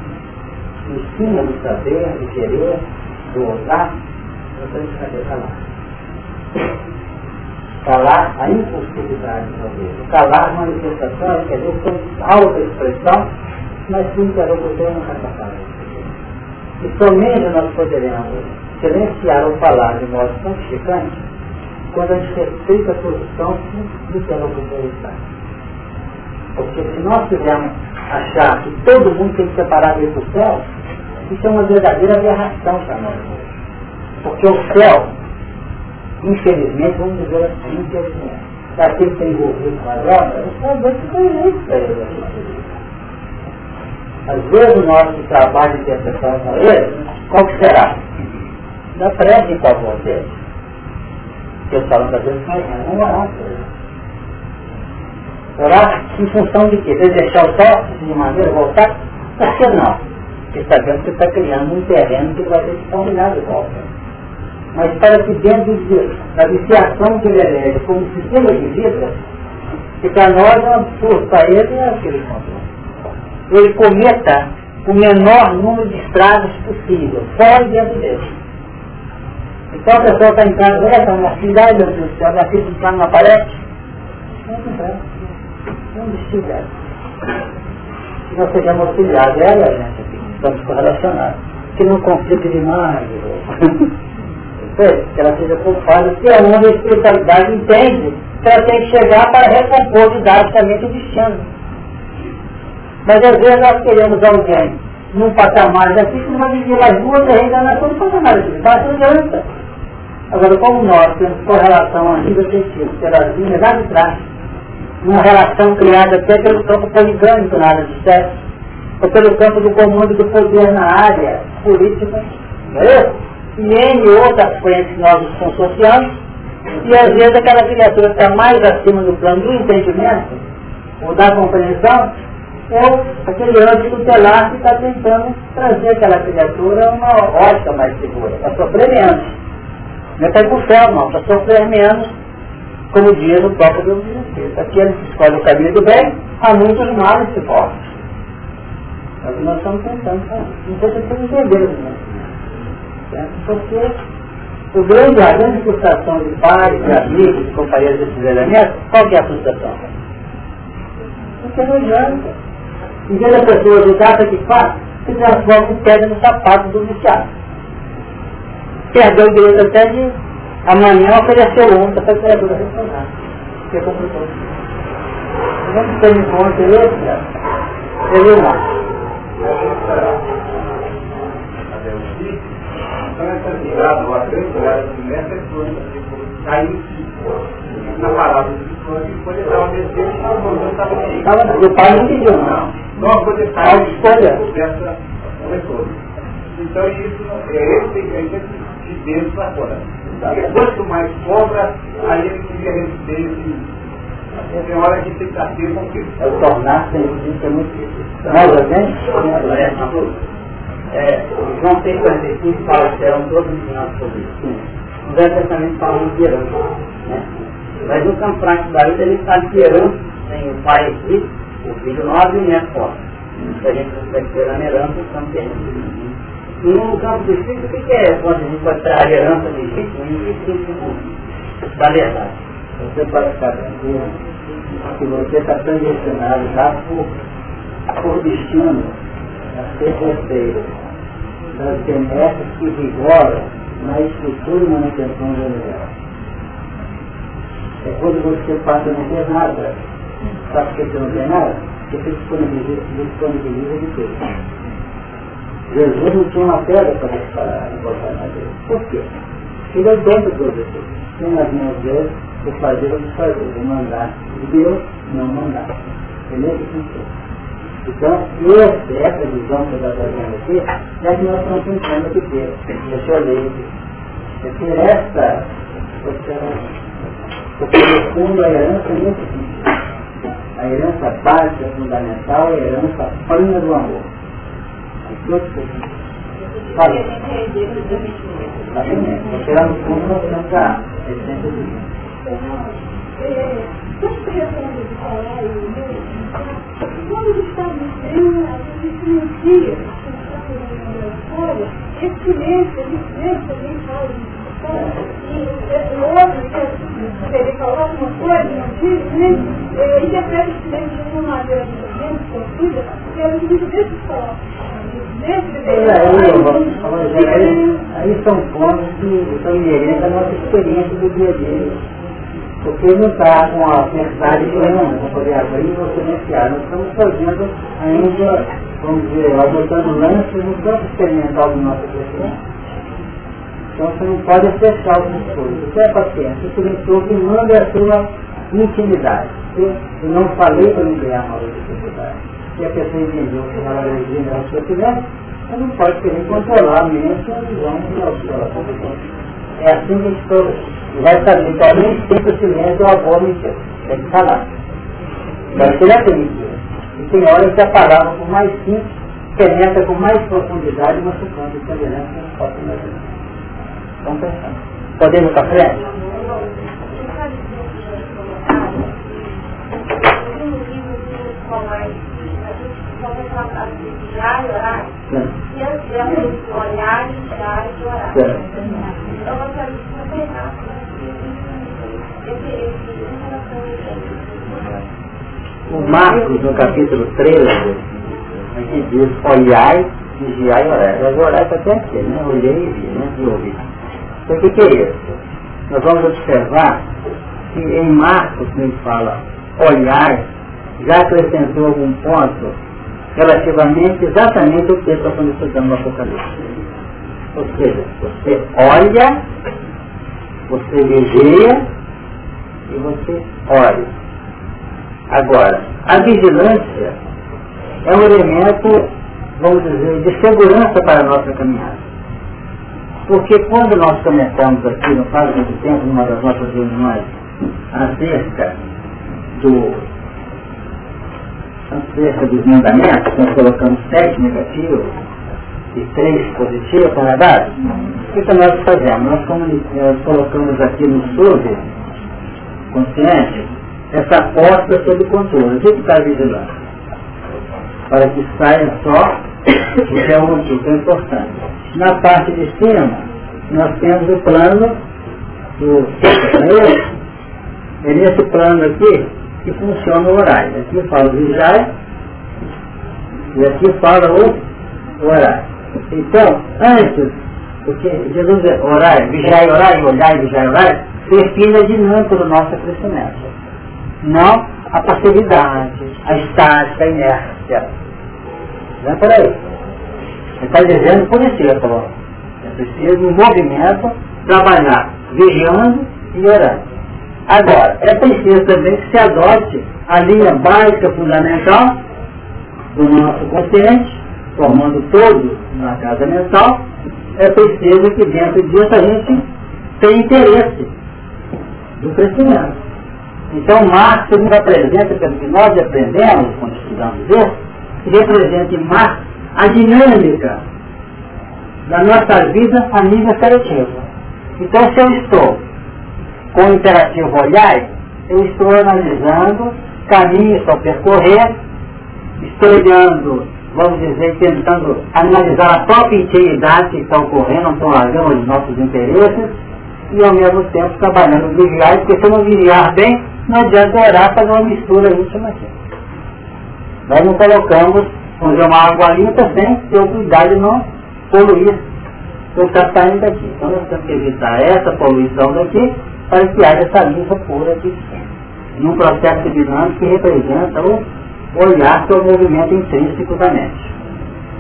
em cima do saber, do querer, do ousar, nós temos que saber calar. Calar a impulsividade da vida. Calar a manifestação, quer dizer, com alta expressão, mas que o interlocutor não está capaz. E somente nós poderemos silenciar ou falar de modo santificante quando a gente respeita a posição que o interlocutor está. Porque se nós quisermos achar que todo mundo tem que separar do céu, isso é uma verdadeira aberração para nós. Porque o céu, infelizmente, vamos dizer assim, infelizmente, daquele que está envolvido com a droga, o céu Deus foi eleito para ele. Às vezes o nosso trabalho de interpretação com ele, qual que será? Da prece qual você. Porque falam que às vezes não orar por ele. Orar em função de quê? Desejar o sol de maneira voltar? Por que não? Porque sabemos que está criando um terreno que vai combinar de volta. Mas para que dentro de, da viciação que ele elege como sistema de vida, que para nós é um absurdo, para ele é aquele controle ele cometa o menor número de estradas possível, fora e dentro dele. Então a pessoa está casa, essa minha filha, ai meu Deus do céu, minha filha está numa parede. Não, não é. Não desfila. Se nós sejamos auxiliados, a gente estamos correlacionados. Que não conflita demais. <laughs> que ela seja culpada, que a uma espiritualidade entende que ela tem que chegar para recompor didaticamente o destino. Mas às vezes nós queremos alguém num patamar assim, que uma viver as duas da reencarnação não passa nada disso, basta adianta. Agora, como nós temos correlação a nível científico pelas linhas lá de trás, uma relação criada até pelo campo poligâmico na área de sexo, ou pelo campo do comando do poder na área política, entendeu? e N outras frentes nós nos consociamos, e às vezes aquela criatura que está mais acima do plano do entendimento, ou da compreensão, é aquele anjo tutelar que está tentando trazer aquela criatura a uma ótica mais segura, sofrer menos. Não para ir para o céu, não, para sofrer menos, como diz o próprio Deus de Aquele que escolhe o caminho do bem, há muitos males que correm. É o que nós estamos tentando. Não sei se vocês entenderam, né? Porque o grande, a grande frustração de pais, de amigos, de companheiros desses elementos, qual que é a frustração? Porque não adianta. Em vez da pessoa ajudar, o que faz? Se transforma em pedra no sapato do viciado. Perdeu o direito até de amanhã oferecer outra para a criatura responder. Que é complicado. Vamos ter em conta esse, ele lá. De na palavra do quando ele estava descendo, estava O pai não pediu, não. Está dessa leitura. Então isso é esse, é esse de dentro para fora. Quanto mais cobra, aí ele queria receber esse. Tem hora que tem que estar atento com isso. É o tornar-se é muito difícil. Nós, é, João 6,45 fala que serão todos ensinados sobre isso. O Velho Testamento fala de herança. Né? Mas no campo prático da vida ele fala de herança, tem o pai aqui, o filho nove e o neto fora. Se a gente consegue ter a herança, estamos perdendo. E no campo do espírito, o que é quando a gente pode a herança do espírito? Não existe da verdade. Você pode ficar tranquilo que você está condicionado já por, por destino a ser você das benesses que vigoram na estrutura e manutenção do universo. É quando você passa a não ter nada. Sabe que você não tem nada? Você disponibiliza, disponibiliza de tudo. Jesus não tinha uma pedra para botar na dele. Por quê? Ele é dentro de tudo isso. Tem nas mãos dele o fazer ou desfazer, o mandar de Deus, não mandar. Entendeu? Então, esse, essa visão que eu estou trazendo aqui, é que nós estamos tentando aqui ter. Deixa eu ler aqui. Porque essa, porque no fundo a herança é muito simples. A herança básica, fundamental, é a herança plena do amor. Fala. Exatamente. Porque lá no fundo nós temos a essência de Deus. Quando ele está vivendo, a gente silencia a história, esse silêncio, esse silêncio também fala e outro, ele coloca uma coisa, não diz, né? Interpreta o silêncio de uma maneira diferente, sofrida, que é o que deixa falar. Aí são pontos que são inerentes à nossa experiência do dia a dia. Porque não está com a verdade plena para poder abrir e você iniciar. Nós estamos fazendo ainda, vamos dizer, adotando lances no campo experimental do nosso crescimento. Então você não pode fechar algumas coisas. Você é paciência, você pensou que manda a sua intimidade. Eu não falei para não criar uma dificuldade. Se a pessoa entendeu que ela alergia na sua tivesse, você não pode querer controlar ou a visão É assim que a gente vai saber que alguém tem o silêncio ou a boa mentira. Tem que falar. Mas ele é mentira. E tem horas que a palavra, por mais simples, penetra com mais profundidade uma machucando a semelhança que não pode imaginar. Vamos pensar. Podemos ir para frente? O Marcos, no capítulo 13, aqui diz, olhai, vigiai e orai. Mas orar está até aqui, né? Olhei e vi, né? E ouvi. Então o que, que é isso? Nós vamos observar que em Marcos, ele fala olhar, já acrescentou algum ponto relativamente exatamente o que está estudando no Apocalipse. Ou seja, você olha, você vigia e você ore. Agora, a vigilância é um elemento, vamos dizer, de segurança para a nossa caminhada. Porque quando nós começamos aqui, não faz muito tempo, numa das nossas reuniões, acerca do acerca dos mandamentos, nós colocamos sete negativos e três positivos para dar, o que nós fazemos? Nós, colocamos aqui no SUV consciente, essa porta sob controle. O que está vigilando? Para que saia só o que é o que é importante. Na parte de cima, nós temos o plano do é nesse plano aqui que funciona o horário. Aqui fala vigiar e aqui fala o horário. Então, antes, porque Jesus é horário, vigiar e horário, olhar e vigiar e horário, define a dinâmica do nosso crescimento. Não a passividade, a estática, a inércia. Não é por aí. Ele está dizendo por isso, falou. É preciso, no movimento, trabalhar vigiando e orando. Agora, é preciso também que se adote a linha básica fundamental do nosso consciente, formando todo na casa mental, é preciso que dentro disso a gente tenha interesse do crescimento. Então Marx nos apresenta, pelo que nós aprendemos quando estudamos isso, representa em Marx a dinâmica da nossa vida a nível. Então se eu estou com o imperativo olhar, eu estou analisando caminhos para percorrer, estou olhando, vamos dizer, tentando analisar a própria intimidade que está ocorrendo, não estou largando os nossos interesses, e ao mesmo tempo trabalhando vigiar, porque se eu não vigiar bem, não adianta orar fazer uma mistura íntima aqui. Nós não colocamos, vamos dizer, uma água limpa sem ter o cuidado de não poluir o que está saindo daqui. Então nós temos que evitar essa poluição daqui para que haja essa limpa pura aqui num processo dinâmico que representa o olhar para o movimento intrínseco da mente,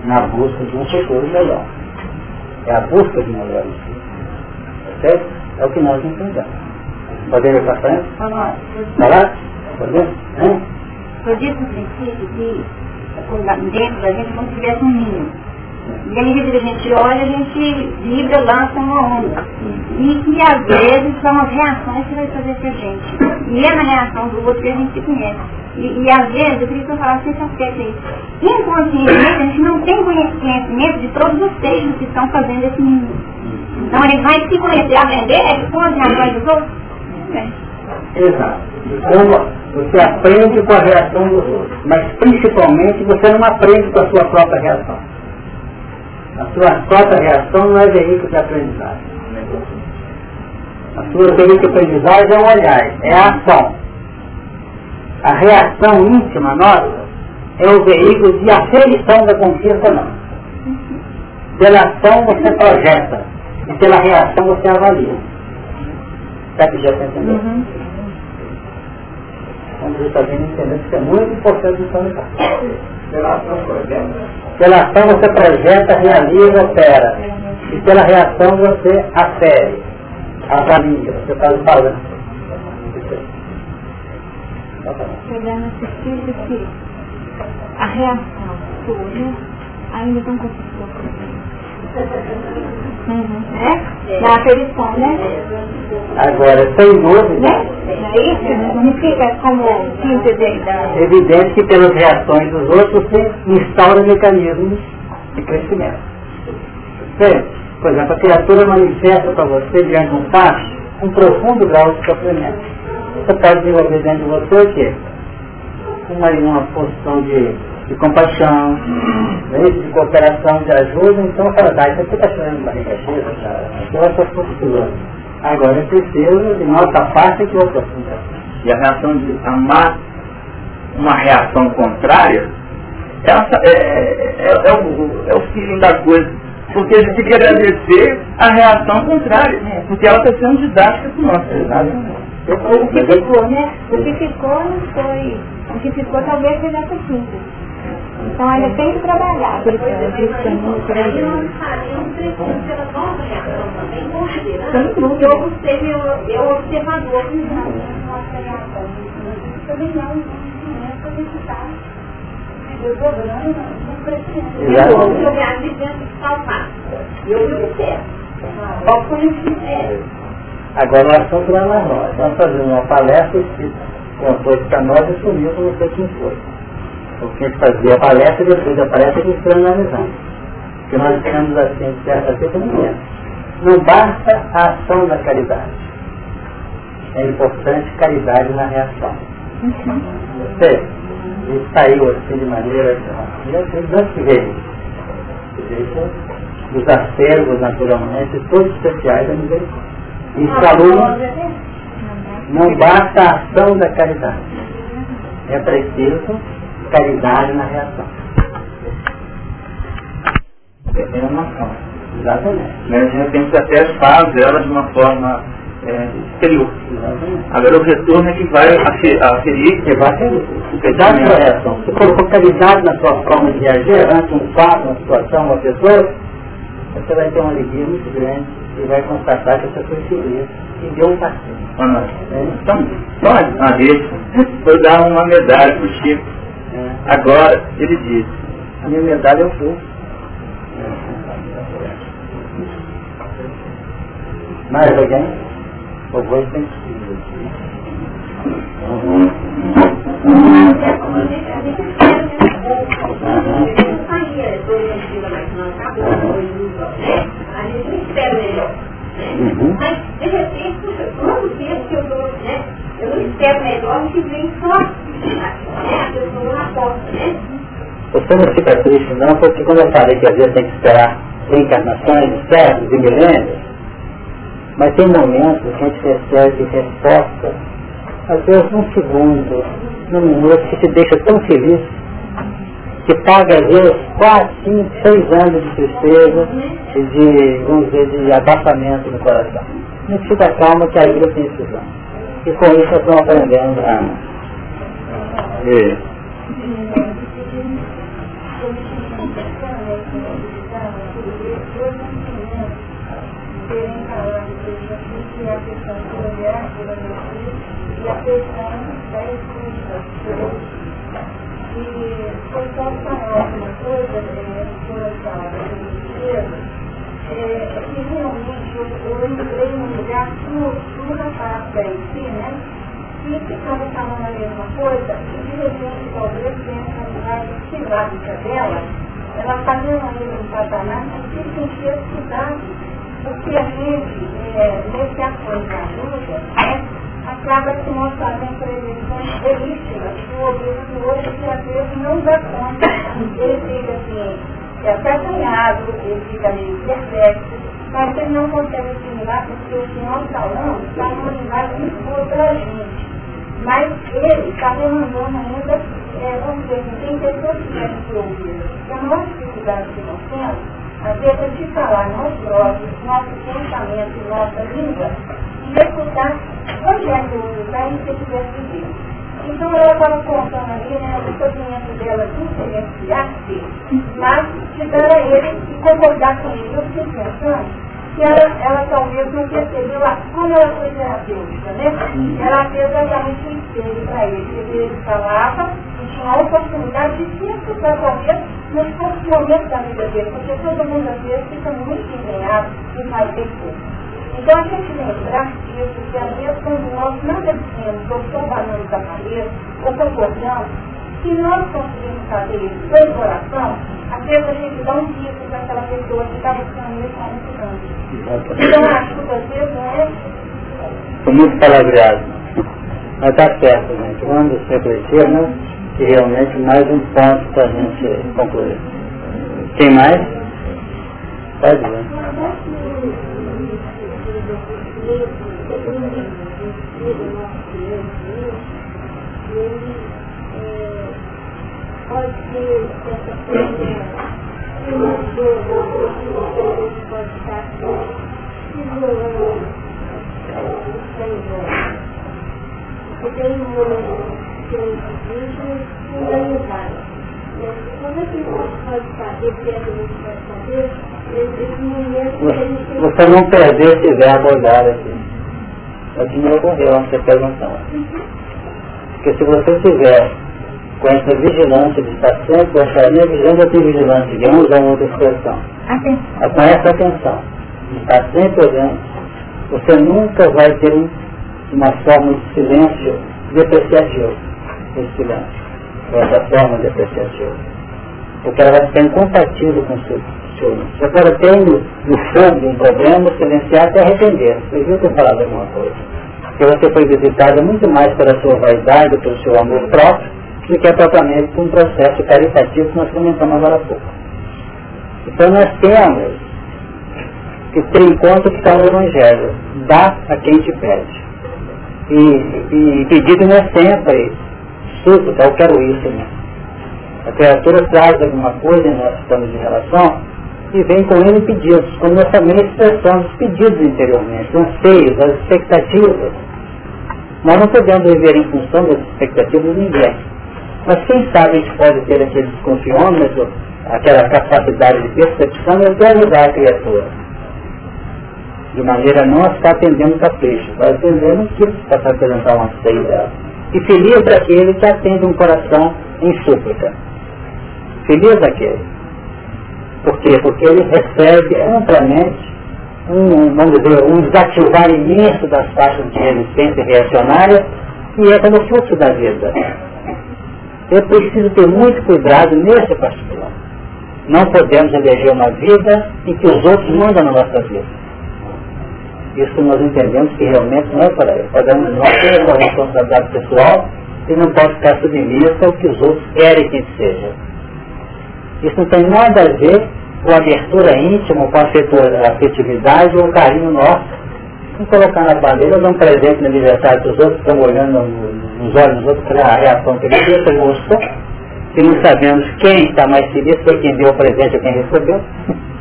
na busca de um futuro melhor. É a busca de um melhor certo? É o que nós entendemos. Podemos ir para frente? Falar? Podemos? Eu disse no princípio que dentro da gente como se tivesse um ninho. E aí, a gente olha, a gente vibra, lança uma onda. E que às vezes são as reações que vai fazer com a gente. E é na reação do outro que a gente se conhece. E, e às vezes, eu queria que eu falasse esse aspecto aí. Inconscientemente, a gente não tem conhecimento de todos os seres que estão fazendo esse mundo. Então ele vai se conhecer, aprender com as reações dos outros. É. Exato. Como você aprende com a reação dos outros. Mas principalmente você não aprende com a sua própria reação. A sua própria reação não é veículo de aprendizagem. A sua veículo de aprendizagem é o olhar, é a ação. A reação íntima nossa é o veículo de aferição da conquista não. Pela ação você projeta e pela reação você avalia. Sabe que já está entendendo? Uhum. Então você está vendo entendendo que é muito importante isso Pela ação. Pela ação você projeta, realiza, opera. E pela reação você afere, avalia, você faz o balanço. Pegando esse espírito que a reação sua ainda não conseguiu Uhum. É? Na aferição, né? Agora, sem dúvida. Né? É isso? Não fica como da... Evidente que pelas reações dos outros você instaura mecanismos de crescimento. Por exemplo, a criatura manifesta para você, diante de um fato, um profundo grau de sofrimento. Você pode desenvolver dentro de você o quê? Uma, uma posição de de compaixão, né, de cooperação, de ajuda, então fala, dá, isso aqui está chorando barriga cheia, então essa postura. Agora é preciso de nossa parte que outra E a reação de amar uma reação contrária, essa é, é, é, é, o, é o feeling da coisa. Porque a gente tem que agradecer a reação contrária, porque ela está sendo didática para nós. O que ficou, né? O que ficou não foi. O que ficou talvez seja essa síntese. Então ainda tem que trabalhar. Por isso, cristianismo, por aí. Sem dúvida. Eu observo, eu observador. Também não, não eu vou dando no crescimento. Eu me acho dentro de salvar. Eu observo. Qual conhecimento? Agora nós estamos lá nós. Nós fazemos uma palestra contou para nós e sumiu para você quem foi. Porque a fazia a palestra e depois da palestra a gente foi analisar. Porque nós estamos assim, certa feita no Não basta a ação da caridade. É importante caridade na reação. Você, ele saiu assim de maneira. De onde que veio? Dos acervos, naturalmente, todos especiais da misericórdia. Isso aluno, não basta a ação da caridade. É preciso caridade na reação. É uma forma. Exatamente. Né? De repente até faz ela de uma forma é, exterior. Exatamente. Agora o retorno é que vai aferir. Que vai aferir. A reação. Você colocou caridade na sua forma de reagir ante um fato, uma situação, uma pessoa, você vai ter uma alegria muito grande e vai constatar que essa foi feliz e deu um passeio. Ah, é. Então, só a deixa, vou dar uma medalha para o Chico Agora, ele diz, a minha medalha é o fogo. Mais alguém? O voz tem A gente melhor. Mas, de repente, puxa, quanto tempo que eu dou, né? Eu não espero melhor que vem só, né? Eu estou na porta, né? Você não fica triste não, porque quando eu falei que às vezes tem que esperar reencarnações, séculos e milênios, mas tem momentos que a gente recebe resposta, às vezes num segundo, num minuto, que te deixa tão feliz, que paga às vezes quatro, cinco, seis anos de tristeza e de, vamos dizer, de abafamento no coração. A gente fica calmo que aí eu tenho decisão. E com isso nós estamos aprendendo a... É. e a questão e a da. E foi só falar uma coisa, que realmente eu, eu entrei num lugar no rapaz da si, né? E ficava falando a mesma coisa, e de repente talvez tenha uma silábica dela, ela fazendo ali um patamar que se sentia estudado porque a gente, é, nesse ações da ajuda, acaba se mostrando previsões belíssimas do ouvido do outro que às vezes não dá conta. Ele fica assim, é até acanhado, ele fica meio perplexo, mas ele não consegue assimilar porque o que nós falamos está numa linguagem para a gente. Mas ele está demandando ainda, é, vamos dizer, tem pessoas que querem se ouvir. E a maior dificuldade que nós temos às vezes de falar nós próprios, nosso pensamento, nossa língua, e escutar onde é que o outro está e se estiver pedindo. Então ela estava contando ali, né, o sofrimento dela diferenciar-se, mas de dar a ele e concordar com ele. Eu fiquei pensando que ela, ela talvez não percebeu a, como ela foi terapêutica, né? Ela fez exatamente um espelho para ele. Ele falava e tinha a oportunidade de se escutar talvez nos momentos da vida dele, porque todo mundo às vezes fica muito empenhado em fazer tudo. Então a gente lembrar disso, que às vezes quando nós nada dizemos, ou só banando da cabeça, ou concordamos, se nós conseguimos fazer isso pelo coração, às vezes a gente dá um risco para aquela pessoa que está buscando isso há muito tempo. Então acho que às vezes não é. Foi muito palavreado. Mas está certo, gente. Vamos refletir, né? Que realmente mais um ponto para a gente concluir. Quem mais? Pode ver. Essa coisa que mudou o pode um que é. Como é que saber é que pode saber? A Você não perder esse verbo olhar aqui. É o que me ocorreu antes da perguntar. Porque se você tiver com essa vigilância de estar sempre, essa minha vigilância tem vigilância, de usar uma outra expressão. Com essa atenção, de estar sempre olhando, você nunca vai ter um, uma forma de silêncio depreciativo, esse silêncio, essa forma depreciativa. Porque ela vai ficar incompatível com o seu Você agora tem no, fogo um problema, silenciar até arrepender. Você viu que eu falado alguma coisa? Porque você foi visitada muito mais pela sua vaidade, pelo seu amor próprio, do que é propriamente um processo caritativo que nós comentamos agora há pouco. Então nós temos que ter em conta que está no Evangelho, dá a quem te pede. E, e pedido não é sempre súplica, eu quero isso. Né? A criatura traz alguma coisa e nós estamos em relação e vem com ele pedidos, como nós também expressamos os pedidos interiormente, os anseios, as expectativas. Nós não podemos viver em função das expectativas de ninguém. Mas quem sabe a gente pode ter aquele desconfiômetro, aquela capacidade de percepção e até ajudar a criatura. De maneira a não estar atendendo capricho, vai atendendo que para apresentar uma anseio dela. E feliz aquele que atende um coração em súplica. Feliz aquele. Por quê? Porque ele recebe amplamente um, vamos dizer, um desativar imenso das taxas de resistência reacionária que é como fluxo da vida. Eu preciso ter muito cuidado nesse particular. Não podemos eleger uma vida em que os outros mandam na nossa vida. Isso nós entendemos que realmente não é para aí. Podemos nós ter uma responsabilidade pessoal e não pode ficar submissa ao que os outros querem que seja. Isso não tem nada a ver com abertura íntima, com a afetividade ou carinho nosso. Não colocar na bandeira, dar um presente no aniversário dos outros, estão olhando nos olhos dos outros, a reação que ele ele gostou. E não sabemos quem está mais feliz, foi quem deu o presente ou quem recebeu. <laughs>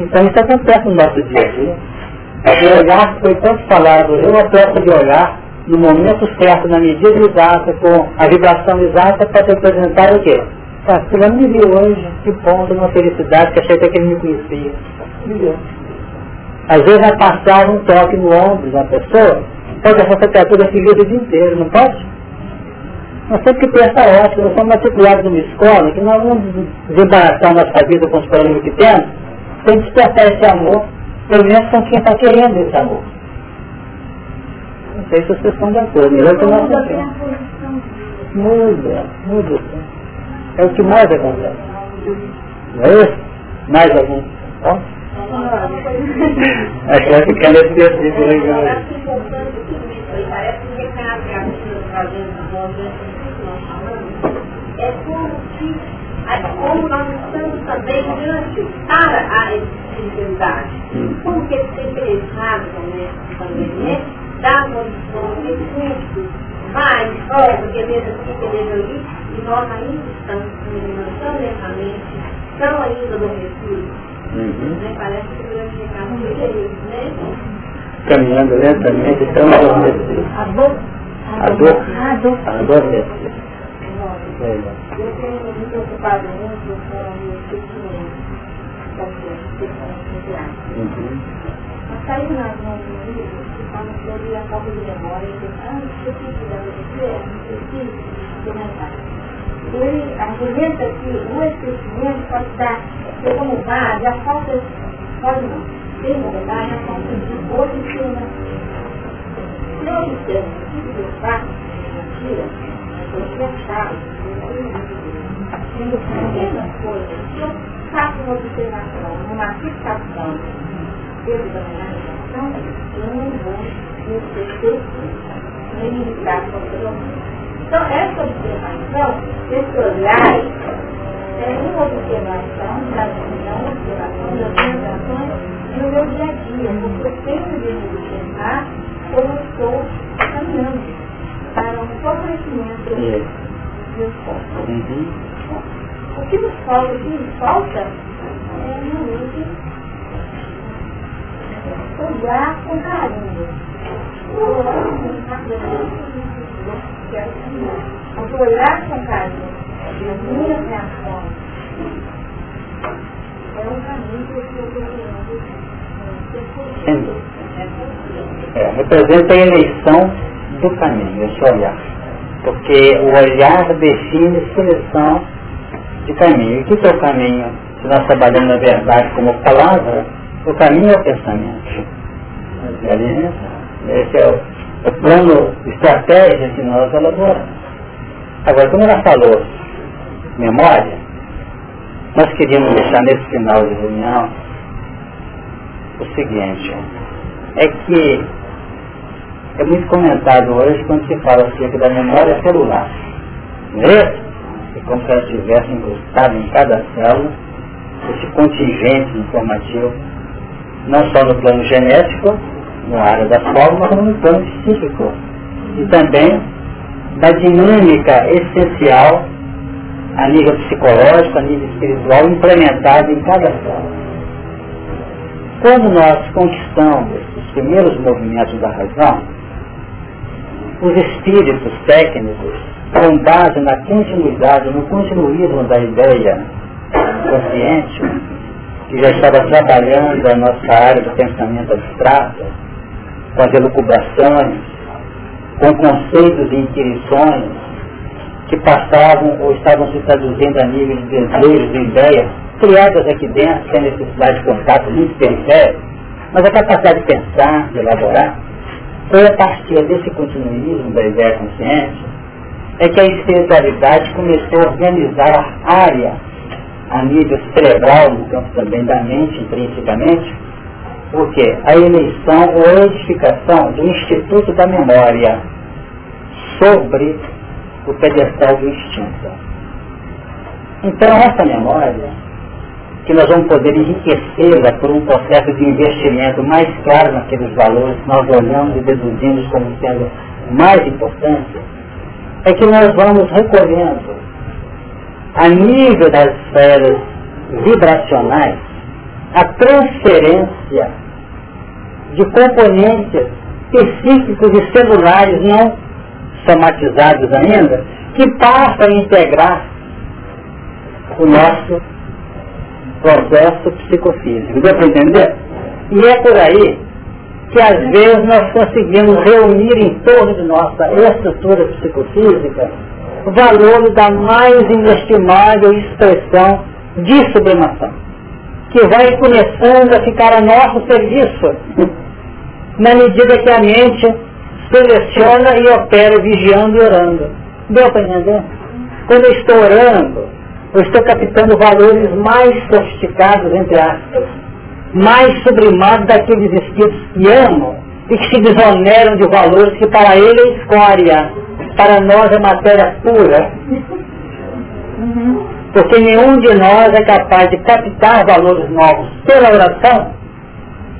Então isso acontece no nosso dia a dia. O olhar foi tanto falado, eu aperto de olhar no momento certo, na medida exata, com a vibração exata para representar o quê? Tá, fulano me viu hoje, que bom, uma felicidade, que achei até que ele me conhecia. Às vezes vai passar um toque no ombro de uma pessoa, pode essa criatura feliz o dia inteiro, não pode? Nós temos que ter essa ótica, nós somos matriculados numa escola, que nós vamos desembaraçar nossa vida com os problemas que temos, tem que despertar esse amor, pelo menos com quem está querendo esse amor. Não sei se vocês estão de acordo, eu estou na Muda, muda. É o que mais acontece. Não é isso? Mais algum? Ó. Acho que vai ficar nesse versículo aí. É como se, como nós estamos também diante para a espiritualidade. Como que eles têm penetrado também pandemia, dá condição de recursos mais, porque veja aqui, que veja ali, e nós ainda estamos tão lentamente, tão ainda adormecidos. Uhum. Né? Parece que o grande recado foi isso, né? Caminhando lentamente, tão adormecidos. A dor. A dor. A dor. Adormecidos. Eu tenho me preocupado muito com o sentimento gente, Uhum. Mas saiu nas mãos do livro que fala sobre a falta de memória, e antes de eu de você, eu preciso comentar ele argumenta que o esquecimento pode estar como base a falta, pode não, tem como base a falta de observação. Se eu observo o tipo de fato, mentira, eu achava, sendo a mesma coisa, se eu faço uma observação, uma fixação, dentro da imaginação, eu não vou me esquecer, nem me o então, essa observação, esse olhar, é uma observação da opinião, observação das minhas no meu dia a dia, porque eu tenho de me observar como estou caminhando para um fortalecimento dos corpos. Uhum. O que nos falta, o que nos falta é realmente olhar com carinho. Olhar com carinho quero olhar com carinho as minhas reações é um caminho que eu estou procurando. É, representa a eleição do caminho, esse olhar. Porque o olhar define seleção de caminho. E o que é o caminho? Se nós trabalhamos na verdade como palavra, o caminho é o pensamento. Esse é o o plano estratégia que nós elaboramos. Agora, como ela falou, memória, nós queríamos deixar nesse final de reunião o seguinte, é que é muito comentado hoje quando se fala acerca da memória celular. Não é como se ela tivesse incrustado em cada célula esse contingente informativo, não só no plano genético, na área da forma, como no plano psíquico. E também da dinâmica essencial a nível psicológico, a nível espiritual, implementada em cada forma. Quando nós conquistamos os primeiros movimentos da razão, os espíritos técnicos, com base na continuidade, no continuismo da ideia consciente, que já estava trabalhando a nossa área do pensamento abstrato, com as elucubrações, com conceitos e inquirições que passavam ou estavam se traduzindo a nível de desejos e ideias criadas aqui dentro, sem necessidade de contato muito periférico, mas a capacidade de pensar, de elaborar, foi a partir desse continuismo da ideia consciente é que a espiritualidade começou a organizar a área a nível cerebral, no campo também da mente, principalmente, porque a eleição ou a edificação do Instituto da Memória sobre o pedestal do instinto. Então essa memória, que nós vamos poder enriquecê-la por um processo de investimento mais claro naqueles valores que nós olhamos e deduzimos como sendo mais importantes, é que nós vamos recolhendo a nível das esferas vibracionais a transferência de componentes específicos e celulares não somatizados ainda, que passam a integrar o nosso processo psicofísico. Deu para entender? E é por aí que às vezes nós conseguimos reunir em torno de nossa estrutura psicofísica valores da mais inestimável expressão de sublimação, que vai começando a ficar a nosso serviço, na medida que a mente seleciona e opera vigiando e orando. Deu para entender? Quando eu estou orando, eu estou captando valores mais sofisticados, entre aspas, mais sublimados daqueles espíritos que amam e que se desoneram de valores que para ele é escória, para nós é matéria pura. Porque nenhum de nós é capaz de captar valores novos pela oração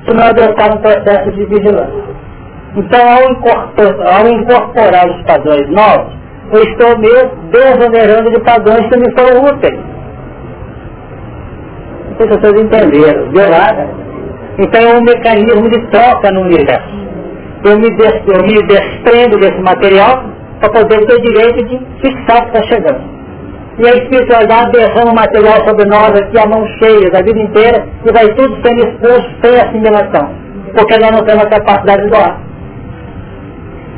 se não adotar um processo de vigilância. Então, ao incorporar, ao incorporar os padrões novos, eu estou me desonerando de padrões que me foram úteis. Não sei se vocês entenderam. Deu nada. Então é um mecanismo de troca no universo. Eu me, des, eu me desprendo desse material para poder ter direito de fixar o que está chegando. E a espiritualidade derrama material sobre nós aqui a mão cheia da vida inteira e vai tudo sendo exposto sem assimilação. Porque nós não temos a capacidade de doar.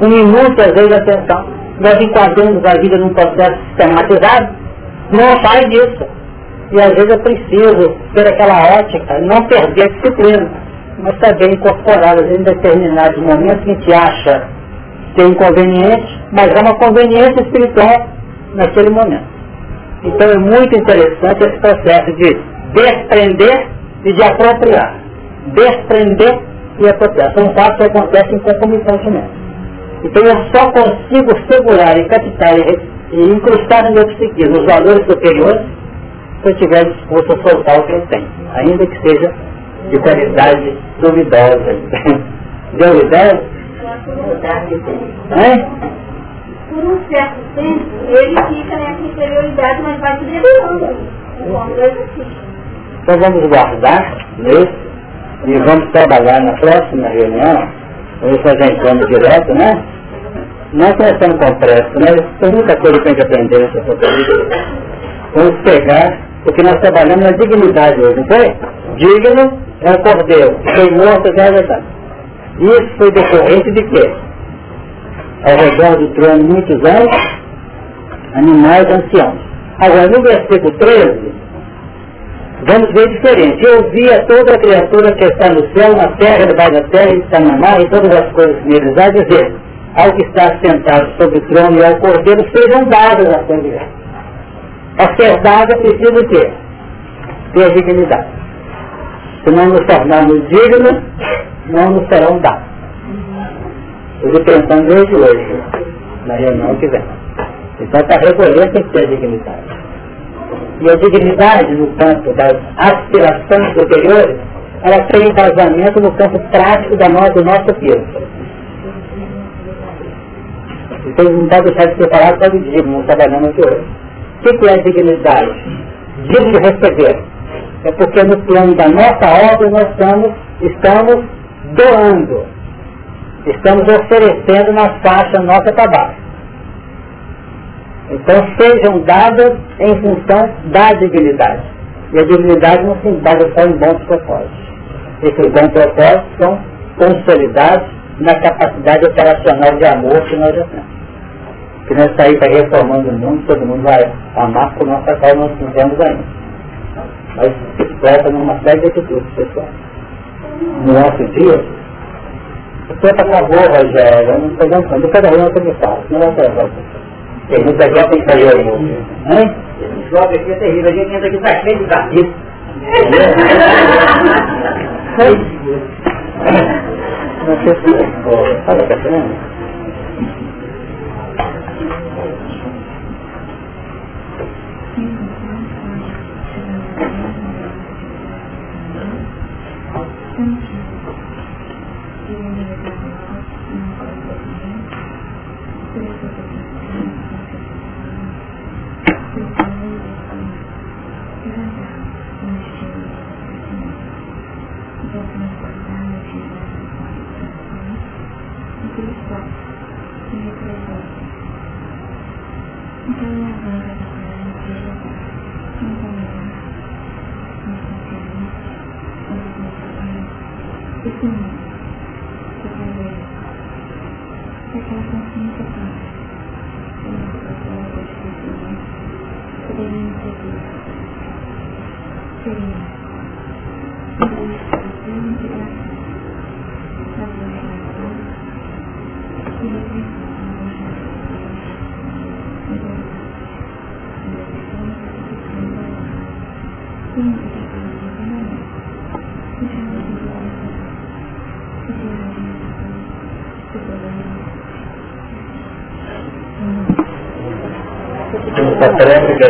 Um minuto, às vezes, atenção. Nós enquadramos a vida num processo sistematizado, não sai disso. E às vezes é preciso ter aquela ótica, não perder a disciplina, mas saber incorporar em determinados momentos que a gente acha que é inconveniente, mas é uma conveniência espiritual naquele momento. Então é muito interessante esse processo de desprender e de apropriar. Desprender e apropriar. São fatos que acontecem concomitantemente. Então eu só consigo segurar e captar e, e incrustar no meu psiquismo os valores superiores se eu estiver disposto a soltar o que eu tenho, ainda que seja de qualidade duvidosa. <laughs> Deu ideia? É? Por um certo tempo, ele fica nessa inferioridade, mas vai se derrubando. Então vamos guardar isso e vamos trabalhar na próxima reunião. Fazer encontro direto, né? Nós começamos com pressa, né? Tem muita coisa que a gente aprender nessa fotografia. Vamos pegar, porque nós trabalhamos na dignidade hoje, não foi? Digno é o cordeiro, foi morto já é verdade. Isso foi decorrente de quê? Ao redor do trono, muitos anos, animais anciãos. Agora, no versículo 13, vamos ver diferente. Eu via toda a criatura que está no céu, na terra, debaixo da terra, está na mar, e todas as coisas neles há, dizer, ao que está sentado sobre o trono e ao cordeiro sejam dadas a sua. A ser dada precisa o quê? Ter dignidade. Se não nos tornarmos dignos, não nos serão dados. Eu estou pensando desde hoje, na reunião que vem. Então, para recolher tem que ter dignidade. E a dignidade no campo das aspirações superiores, ela tem embasamento no campo prático da nossa, do nosso peso. Então não pode deixar de separar todo dia, não trabalhando aqui hoje. O que é a dignidade? Digno de receber. É porque no plano da nossa obra nós estamos, estamos doando. Estamos oferecendo na faixa nossa tabaco. Então sejam dadas em função da dignidade. E a dignidade não se embasa só em bons propósitos. Esses bons propósitos são consolidados na capacidade operacional de amor que nós já temos. Que nós sair para reformando o mundo, todo mundo vai amar por nossa qual nós não temos ainda. Mas se expressa numa série de atitudes, pessoal. No nosso dia, o tempo acabou, Rogério, eu não estou dançando, cada um eu me falo, não vai ser Tem muita gente que saiu aí. Hein? Esse jovem aqui é terrível, a gente entra aqui, está cheio de gatilho. Não sei se... Fala,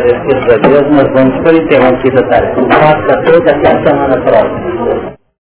agradecidos a Deus, nós vamos por interromper a tarefa. Faça toda até a semana próxima.